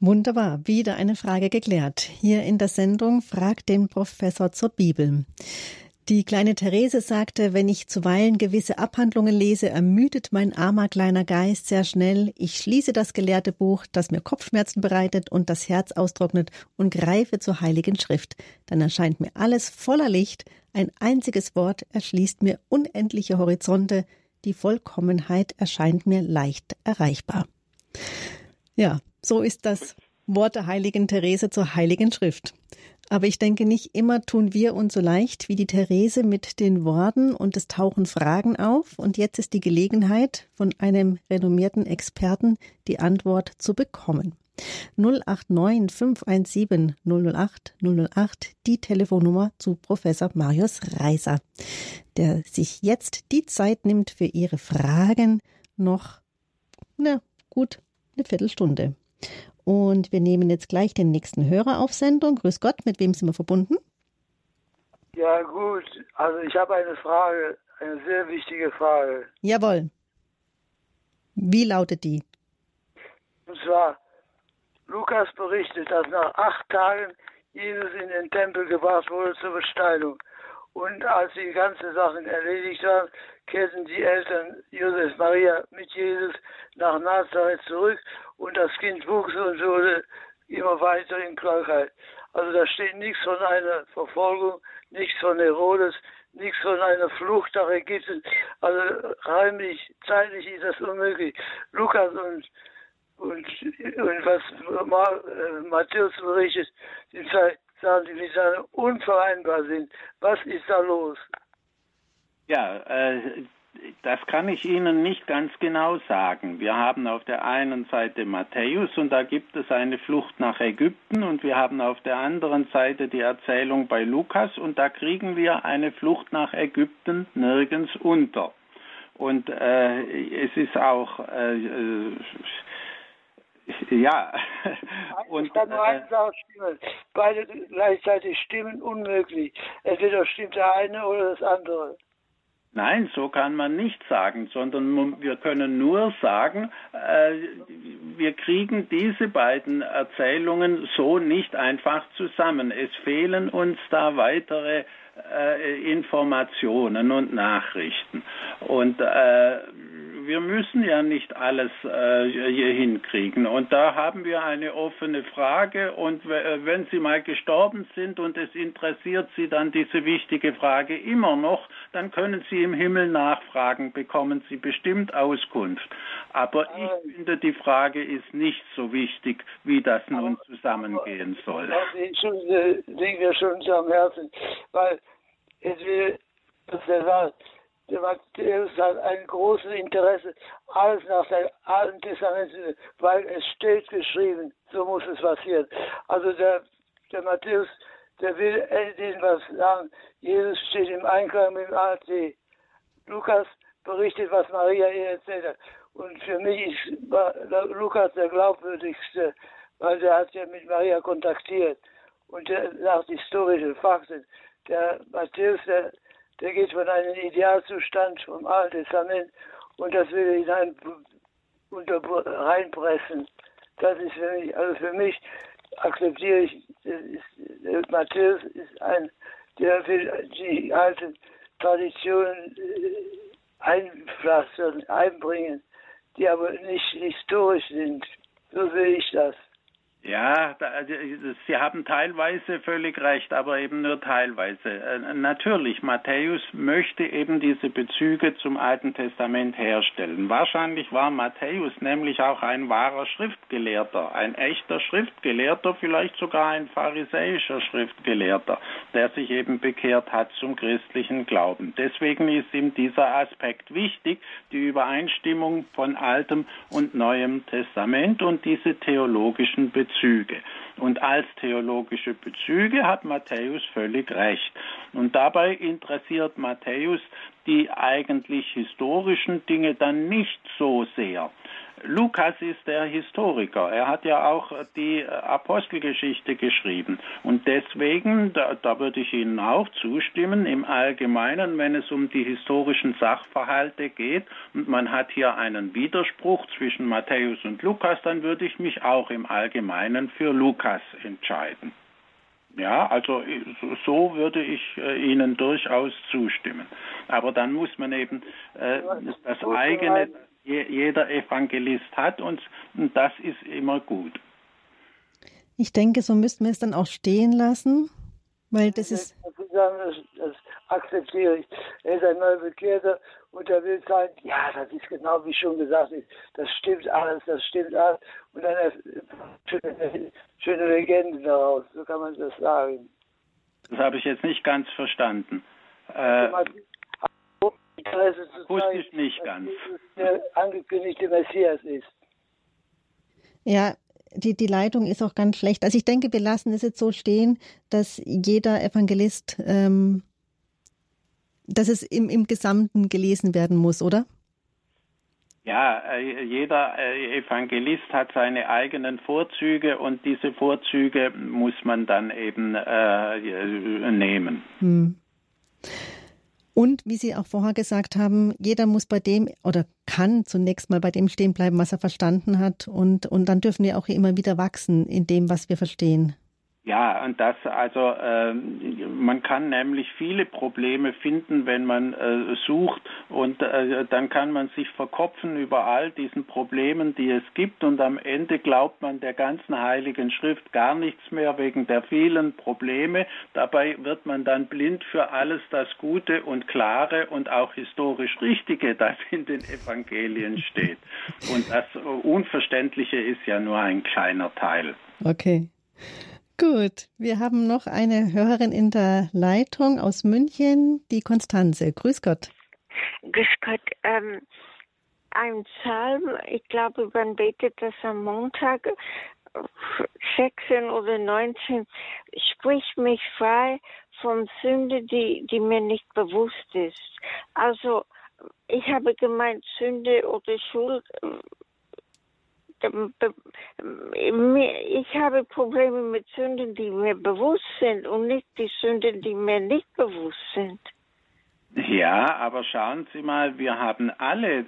Wunderbar, wieder eine Frage geklärt. Hier in der Sendung fragt den Professor zur Bibel. Die kleine Therese sagte, wenn ich zuweilen gewisse Abhandlungen lese, ermüdet mein armer kleiner Geist sehr schnell. Ich schließe das gelehrte Buch, das mir Kopfschmerzen bereitet und das Herz austrocknet und greife zur heiligen Schrift. Dann erscheint mir alles voller Licht. Ein einziges Wort erschließt mir unendliche Horizonte. Die Vollkommenheit erscheint mir leicht erreichbar. Ja, so ist das Wort der heiligen Therese zur heiligen Schrift. Aber ich denke, nicht immer tun wir uns so leicht wie die Therese mit den Worten und es tauchen Fragen auf. Und jetzt ist die Gelegenheit, von einem renommierten Experten die Antwort zu bekommen. 089 517 008 008, die Telefonnummer zu Professor Marius Reiser, der sich jetzt die Zeit nimmt für Ihre Fragen noch, na gut, eine Viertelstunde. Und wir nehmen jetzt gleich den nächsten Hörer auf Sendung. Grüß Gott, mit wem sind wir verbunden? Ja, gut. Also ich habe eine Frage, eine sehr wichtige Frage. Jawohl. Wie lautet die? Und zwar, Lukas berichtet, dass nach acht Tagen Jesus in den Tempel gebracht wurde zur Besteinung. Und als die ganzen Sachen erledigt waren, kehrten die Eltern Josef Maria mit Jesus nach Nazareth zurück und das Kind wuchs und wurde immer weiter in Krankheit. Also da steht nichts von einer Verfolgung, nichts von Herodes, nichts von einer Flucht nach Ägypten. Also räumlich, zeitlich ist das unmöglich. Lukas und, und, und was äh, Matthäus berichtet, die zwei Sachen, die miteinander unvereinbar sind. Was ist da los? Ja, äh, das kann ich Ihnen nicht ganz genau sagen. Wir haben auf der einen Seite Matthäus und da gibt es eine Flucht nach Ägypten und wir haben auf der anderen Seite die Erzählung bei Lukas und da kriegen wir eine Flucht nach Ägypten nirgends unter. Und äh, es ist auch äh, äh ja. und kann nur eine Sache stimmen. Beide gleichzeitig stimmen unmöglich. Entweder stimmt der eine oder das andere. Nein, so kann man nicht sagen, sondern wir können nur sagen, äh, wir kriegen diese beiden Erzählungen so nicht einfach zusammen. Es fehlen uns da weitere äh, Informationen und Nachrichten. Und äh, wir müssen ja nicht alles äh, hier hinkriegen. Und da haben wir eine offene Frage. Und äh, wenn Sie mal gestorben sind und es interessiert Sie dann diese wichtige Frage immer noch, dann können Sie im Himmel nachfragen, bekommen Sie bestimmt Auskunft. Aber ich finde, die Frage ist nicht so wichtig, wie das nun zusammengehen soll. Das liegt mir schon am Herzen, weil es will, der Matthäus hat ein großes Interesse, alles nach dem Alten Testament, weil es steht geschrieben, so muss es passieren. Also der, der Matthäus, der will endlich was sagen. Jesus steht im Einklang mit dem AT. Lukas berichtet, was Maria ihr erzählt hat. Und für mich ist Lukas der glaubwürdigste, weil der hat ja mit Maria kontaktiert und der sagt historische Fakten. Der Matthäus, der der geht von einem Idealzustand vom Alten Testament und das will er hinein unter, reinpressen. Das ist für mich, also für mich akzeptiere ich, ist, Matthäus ist ein, der will die alten Traditionen äh, einpflastern, einbringen, die aber nicht historisch sind. So sehe ich das. Ja, also, Sie haben teilweise völlig recht, aber eben nur teilweise. Äh, natürlich, Matthäus möchte eben diese Bezüge zum Alten Testament herstellen. Wahrscheinlich war Matthäus nämlich auch ein wahrer Schriftgelehrter, ein echter Schriftgelehrter, vielleicht sogar ein pharisäischer Schriftgelehrter, der sich eben bekehrt hat zum christlichen Glauben. Deswegen ist ihm dieser Aspekt wichtig, die Übereinstimmung von Altem und Neuem Testament und diese theologischen Bezüge. Bezüge. Und als theologische Bezüge hat Matthäus völlig recht. Und dabei interessiert Matthäus die eigentlich historischen Dinge dann nicht so sehr. Lukas ist der Historiker. Er hat ja auch die Apostelgeschichte geschrieben. Und deswegen, da, da, würde ich Ihnen auch zustimmen, im Allgemeinen, wenn es um die historischen Sachverhalte geht und man hat hier einen Widerspruch zwischen Matthäus und Lukas, dann würde ich mich auch im Allgemeinen für Lukas entscheiden. Ja, also so würde ich äh, Ihnen durchaus zustimmen. Aber dann muss man eben äh, das eigene jeder Evangelist hat und das ist immer gut. Ich denke, so müssten wir es dann auch stehen lassen, weil das ist. Das, das akzeptiere ich. Er ist ein Neubekehrter und er will sagen, ja, das ist genau wie schon gesagt ist, das stimmt alles, das stimmt alles. Und dann schöne, schöne Legende daraus, so kann man das sagen. Das habe ich jetzt nicht ganz verstanden. Äh, Interesse zu zeigen, nicht ganz. der angekündigte Messias ist. Ja, die, die Leitung ist auch ganz schlecht. Also ich denke, wir lassen es jetzt so stehen, dass jeder Evangelist, ähm, dass es im, im Gesamten gelesen werden muss, oder? Ja, äh, jeder äh, Evangelist hat seine eigenen Vorzüge und diese Vorzüge muss man dann eben äh, nehmen. Hm. Und wie Sie auch vorher gesagt haben, jeder muss bei dem oder kann zunächst mal bei dem stehen bleiben, was er verstanden hat. Und, und dann dürfen wir auch immer wieder wachsen in dem, was wir verstehen. Ja, und das also äh, man kann nämlich viele Probleme finden, wenn man äh, sucht und äh, dann kann man sich verkopfen über all diesen Problemen, die es gibt und am Ende glaubt man der ganzen heiligen Schrift gar nichts mehr wegen der vielen Probleme. Dabei wird man dann blind für alles das Gute und Klare und auch historisch Richtige, das in den Evangelien steht. Und das Unverständliche ist ja nur ein kleiner Teil. Okay. Gut, wir haben noch eine Hörerin in der Leitung aus München, die Konstanze. Grüß Gott. Grüß Gott. Ähm, ein Psalm, ich glaube, man betet das am Montag, 16 oder 19, spricht mich frei von Sünde, die, die mir nicht bewusst ist. Also, ich habe gemeint, Sünde oder Schuld ich habe Probleme mit Sünden, die mir bewusst sind und nicht die Sünden, die mir nicht bewusst sind. Ja, aber schauen Sie mal, wir haben alle äh,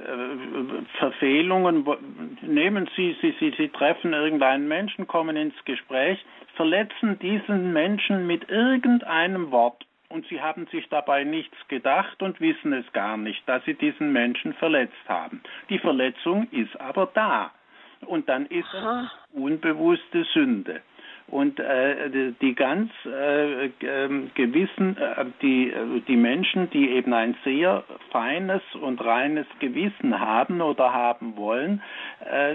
Verfehlungen. Nehmen Sie, Sie, Sie, Sie treffen irgendeinen Menschen, kommen ins Gespräch, verletzen diesen Menschen mit irgendeinem Wort und Sie haben sich dabei nichts gedacht und wissen es gar nicht, dass Sie diesen Menschen verletzt haben. Die Verletzung ist aber da und dann ist es unbewusste Sünde. Und äh, die ganz äh, ähm, gewissen, äh, die, die Menschen, die eben ein sehr feines und reines Gewissen haben oder haben wollen, äh,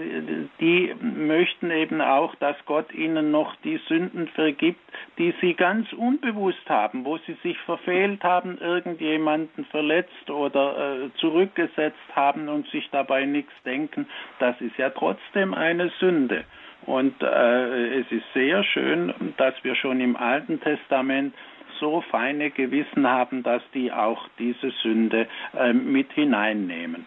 die möchten eben auch, dass Gott ihnen noch die Sünden vergibt, die sie ganz unbewusst haben, wo sie sich verfehlt haben, irgendjemanden verletzt oder äh, zurückgesetzt haben und sich dabei nichts denken. Das ist ja trotzdem eine Sünde. Und äh, es ist sehr schön, dass wir schon im Alten Testament so feine Gewissen haben, dass die auch diese Sünde äh, mit hineinnehmen.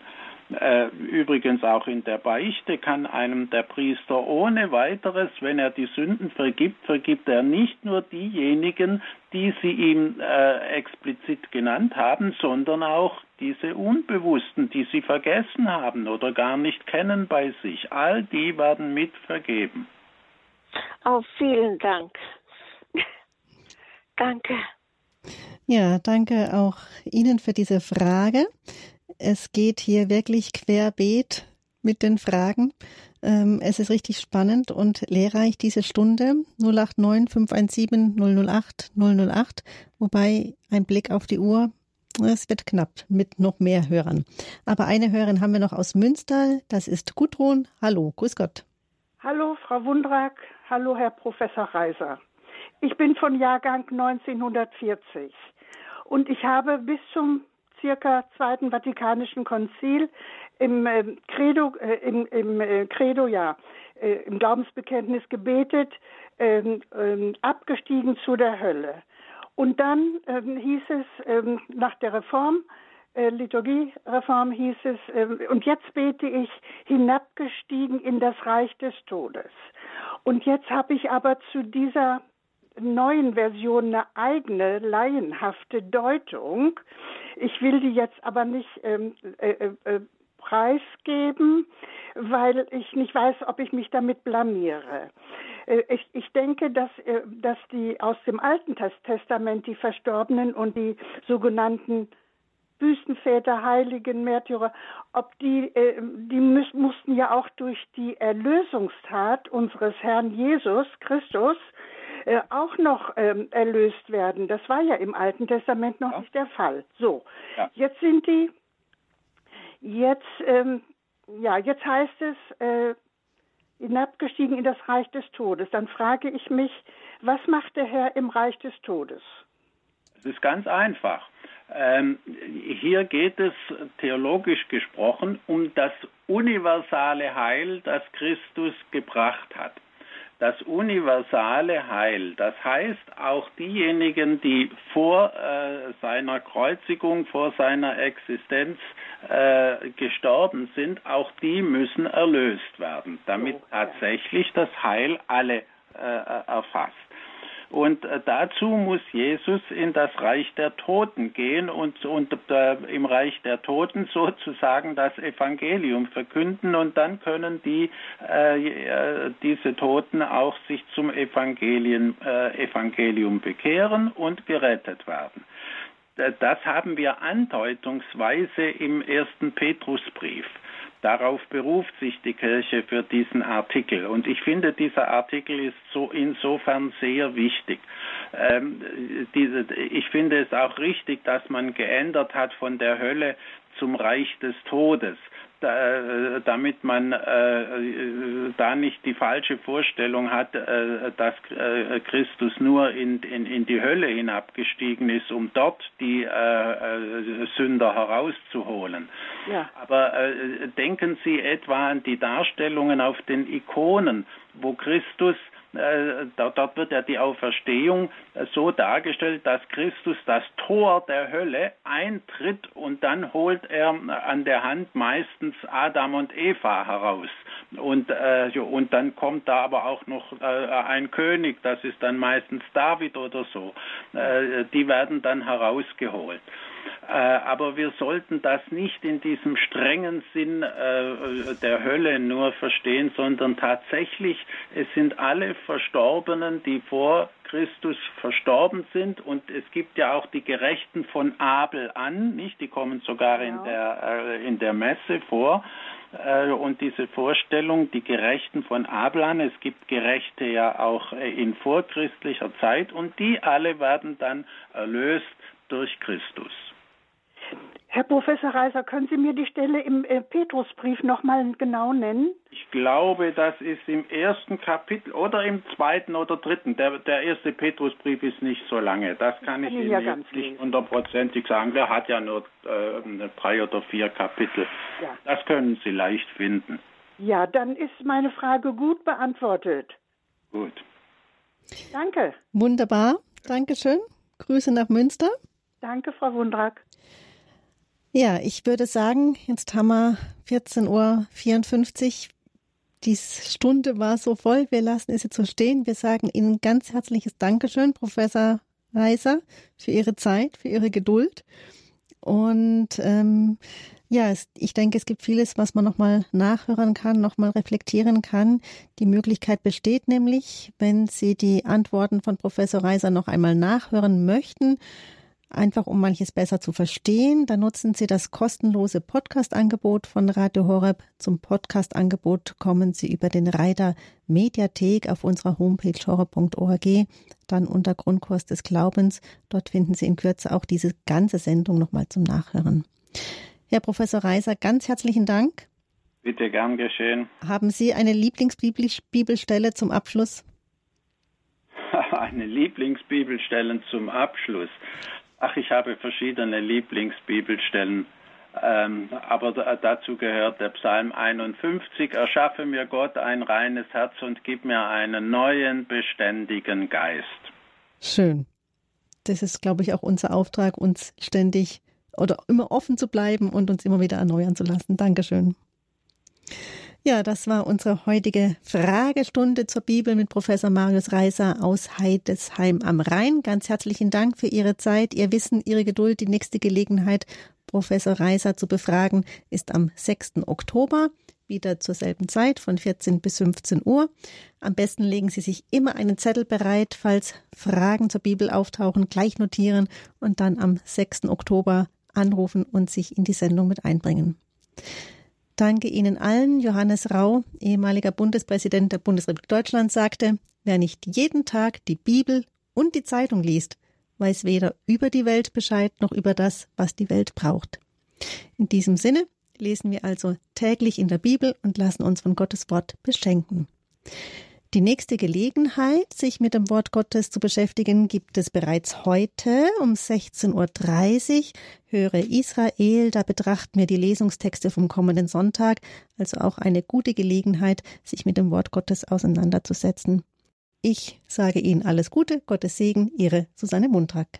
Äh, übrigens auch in der Beichte kann einem der Priester ohne weiteres, wenn er die Sünden vergibt, vergibt er nicht nur diejenigen, die sie ihm äh, explizit genannt haben, sondern auch diese Unbewussten, die sie vergessen haben oder gar nicht kennen bei sich. All die werden mit vergeben. Oh, vielen Dank. danke. Ja, danke auch Ihnen für diese Frage. Es geht hier wirklich querbeet mit den Fragen. Ähm, es ist richtig spannend und lehrreich diese Stunde 089 517 008 008, wobei ein Blick auf die Uhr, es wird knapp mit noch mehr Hörern. Aber eine Hörerin haben wir noch aus Münster, das ist Gudrun. Hallo, grüß Gott. Hallo, Frau Wundrak. Hallo, Herr Professor Reiser. Ich bin von Jahrgang 1940 und ich habe bis zum circa Zweiten Vatikanischen Konzil im äh, Credo, äh, im, im äh, Credo, ja, äh, im Glaubensbekenntnis gebetet, ähm, ähm, abgestiegen zu der Hölle. Und dann ähm, hieß es nach der Reform, äh, Liturgiereform hieß es, und jetzt bete ich hinabgestiegen in das Reich des Todes. Und jetzt habe ich aber zu dieser neuen Version eine eigene laienhafte Deutung. Ich will die jetzt aber nicht ähm, äh, äh, äh, preisgeben, weil ich nicht weiß, ob ich mich damit blamiere. Äh, ich, ich, denke, dass, äh, dass die aus dem Alten Testament die Verstorbenen und die sogenannten Wüstenväter, Heiligen, Märtyrer, ob die, die mussten ja auch durch die Erlösungstat unseres Herrn Jesus Christus äh, auch noch ähm, erlöst werden. Das war ja im Alten Testament noch ja. nicht der Fall. So, ja. jetzt sind die, jetzt, ähm, ja, jetzt heißt es, äh, hinabgestiegen in das Reich des Todes. Dann frage ich mich, was macht der Herr im Reich des Todes? Es ist ganz einfach. Ähm, hier geht es theologisch gesprochen um das universale Heil, das Christus gebracht hat das universale Heil. Das heißt, auch diejenigen, die vor äh, seiner Kreuzigung, vor seiner Existenz äh, gestorben sind, auch die müssen erlöst werden, damit oh, tatsächlich das Heil alle äh, erfasst. Und äh, dazu muss Jesus in das Reich der Toten gehen und, und äh, im Reich der Toten sozusagen das Evangelium verkünden und dann können die, äh, äh diese Toten auch sich zum Evangelium, äh, Evangelium bekehren und gerettet werden. Das haben wir andeutungsweise im ersten Petrusbrief. Darauf beruft sich die Kirche für diesen Artikel. Und ich finde, dieser Artikel ist so insofern sehr wichtig. Ähm, diese, ich finde es auch richtig, dass man geändert hat von der Hölle zum Reich des Todes da, damit man äh, da nicht die falsche Vorstellung hat, äh, dass äh, Christus nur in, in, in, die Hölle hinabgestiegen ist, um dort die äh, äh, Sünder herauszuholen. Ja. Aber äh, denken Sie etwa an die Darstellungen auf den Ikonen, wo Christus äh, dort wird ja die Auferstehung äh, so dargestellt, dass Christus das Tor der Hölle eintritt und dann holt er an der Hand meistens Adam und Eva heraus. Und, äh, und dann kommt da aber auch noch äh, ein König, das ist dann meistens David oder so. Äh, die werden dann herausgeholt. Äh, aber wir sollten das nicht in diesem strengen Sinn äh, der Hölle nur verstehen, sondern tatsächlich, es sind alle Verstorbenen, die vor Christus verstorben sind und es gibt ja auch die Gerechten von Abel an, nicht? Die kommen sogar in der äh, in der Messe vor und diese Vorstellung, die Gerechten von Abel an, es gibt Gerechte ja auch in vorchristlicher Zeit und die alle werden dann erlöst durch Christus. Herr Professor Reiser, können Sie mir die Stelle im äh, Petrusbrief nochmal genau nennen? Ich glaube, das ist im ersten Kapitel oder im zweiten oder dritten. Der, der erste Petrusbrief ist nicht so lange. Das kann, kann ich Ihnen ja nicht hundertprozentig sagen. Der hat ja nur äh, drei oder vier Kapitel. Ja. Das können Sie leicht finden. Ja, dann ist meine Frage gut beantwortet. Gut. Danke. Wunderbar. Dankeschön. Grüße nach Münster. Danke, Frau Wundrak. Ja, ich würde sagen, jetzt haben wir 14.54 Uhr. Die Stunde war so voll. Wir lassen es jetzt so stehen. Wir sagen Ihnen ganz herzliches Dankeschön, Professor Reiser, für Ihre Zeit, für Ihre Geduld. Und ähm, ja, es, ich denke, es gibt vieles, was man nochmal nachhören kann, nochmal reflektieren kann. Die Möglichkeit besteht nämlich, wenn Sie die Antworten von Professor Reiser noch einmal nachhören möchten, einfach um manches besser zu verstehen, dann nutzen Sie das kostenlose Podcast-Angebot von Radio Horeb. Zum Podcast-Angebot kommen Sie über den Reiter Mediathek auf unserer Homepage horeb.org, dann unter Grundkurs des Glaubens. Dort finden Sie in Kürze auch diese ganze Sendung nochmal zum Nachhören. Herr Professor Reiser, ganz herzlichen Dank. Bitte gern geschehen. Haben Sie eine Lieblingsbibelstelle zum Abschluss? eine Lieblingsbibelstelle zum Abschluss. Ach, ich habe verschiedene Lieblingsbibelstellen. Ähm, aber dazu gehört der Psalm 51. Erschaffe mir Gott ein reines Herz und gib mir einen neuen, beständigen Geist. Schön. Das ist, glaube ich, auch unser Auftrag, uns ständig oder immer offen zu bleiben und uns immer wieder erneuern zu lassen. Dankeschön. Ja, das war unsere heutige Fragestunde zur Bibel mit Professor Marius Reiser aus Heidesheim am Rhein. Ganz herzlichen Dank für Ihre Zeit, Ihr Wissen, Ihre Geduld. Die nächste Gelegenheit, Professor Reiser zu befragen, ist am 6. Oktober, wieder zur selben Zeit von 14 bis 15 Uhr. Am besten legen Sie sich immer einen Zettel bereit, falls Fragen zur Bibel auftauchen, gleich notieren und dann am 6. Oktober anrufen und sich in die Sendung mit einbringen. Danke Ihnen allen. Johannes Rau, ehemaliger Bundespräsident der Bundesrepublik Deutschland, sagte, wer nicht jeden Tag die Bibel und die Zeitung liest, weiß weder über die Welt Bescheid noch über das, was die Welt braucht. In diesem Sinne lesen wir also täglich in der Bibel und lassen uns von Gottes Wort beschenken. Die nächste Gelegenheit, sich mit dem Wort Gottes zu beschäftigen, gibt es bereits heute um 16.30 Uhr. Höre Israel, da betrachten wir die Lesungstexte vom kommenden Sonntag, also auch eine gute Gelegenheit, sich mit dem Wort Gottes auseinanderzusetzen. Ich sage Ihnen alles Gute, Gottes Segen, Ihre Susanne Mundrak.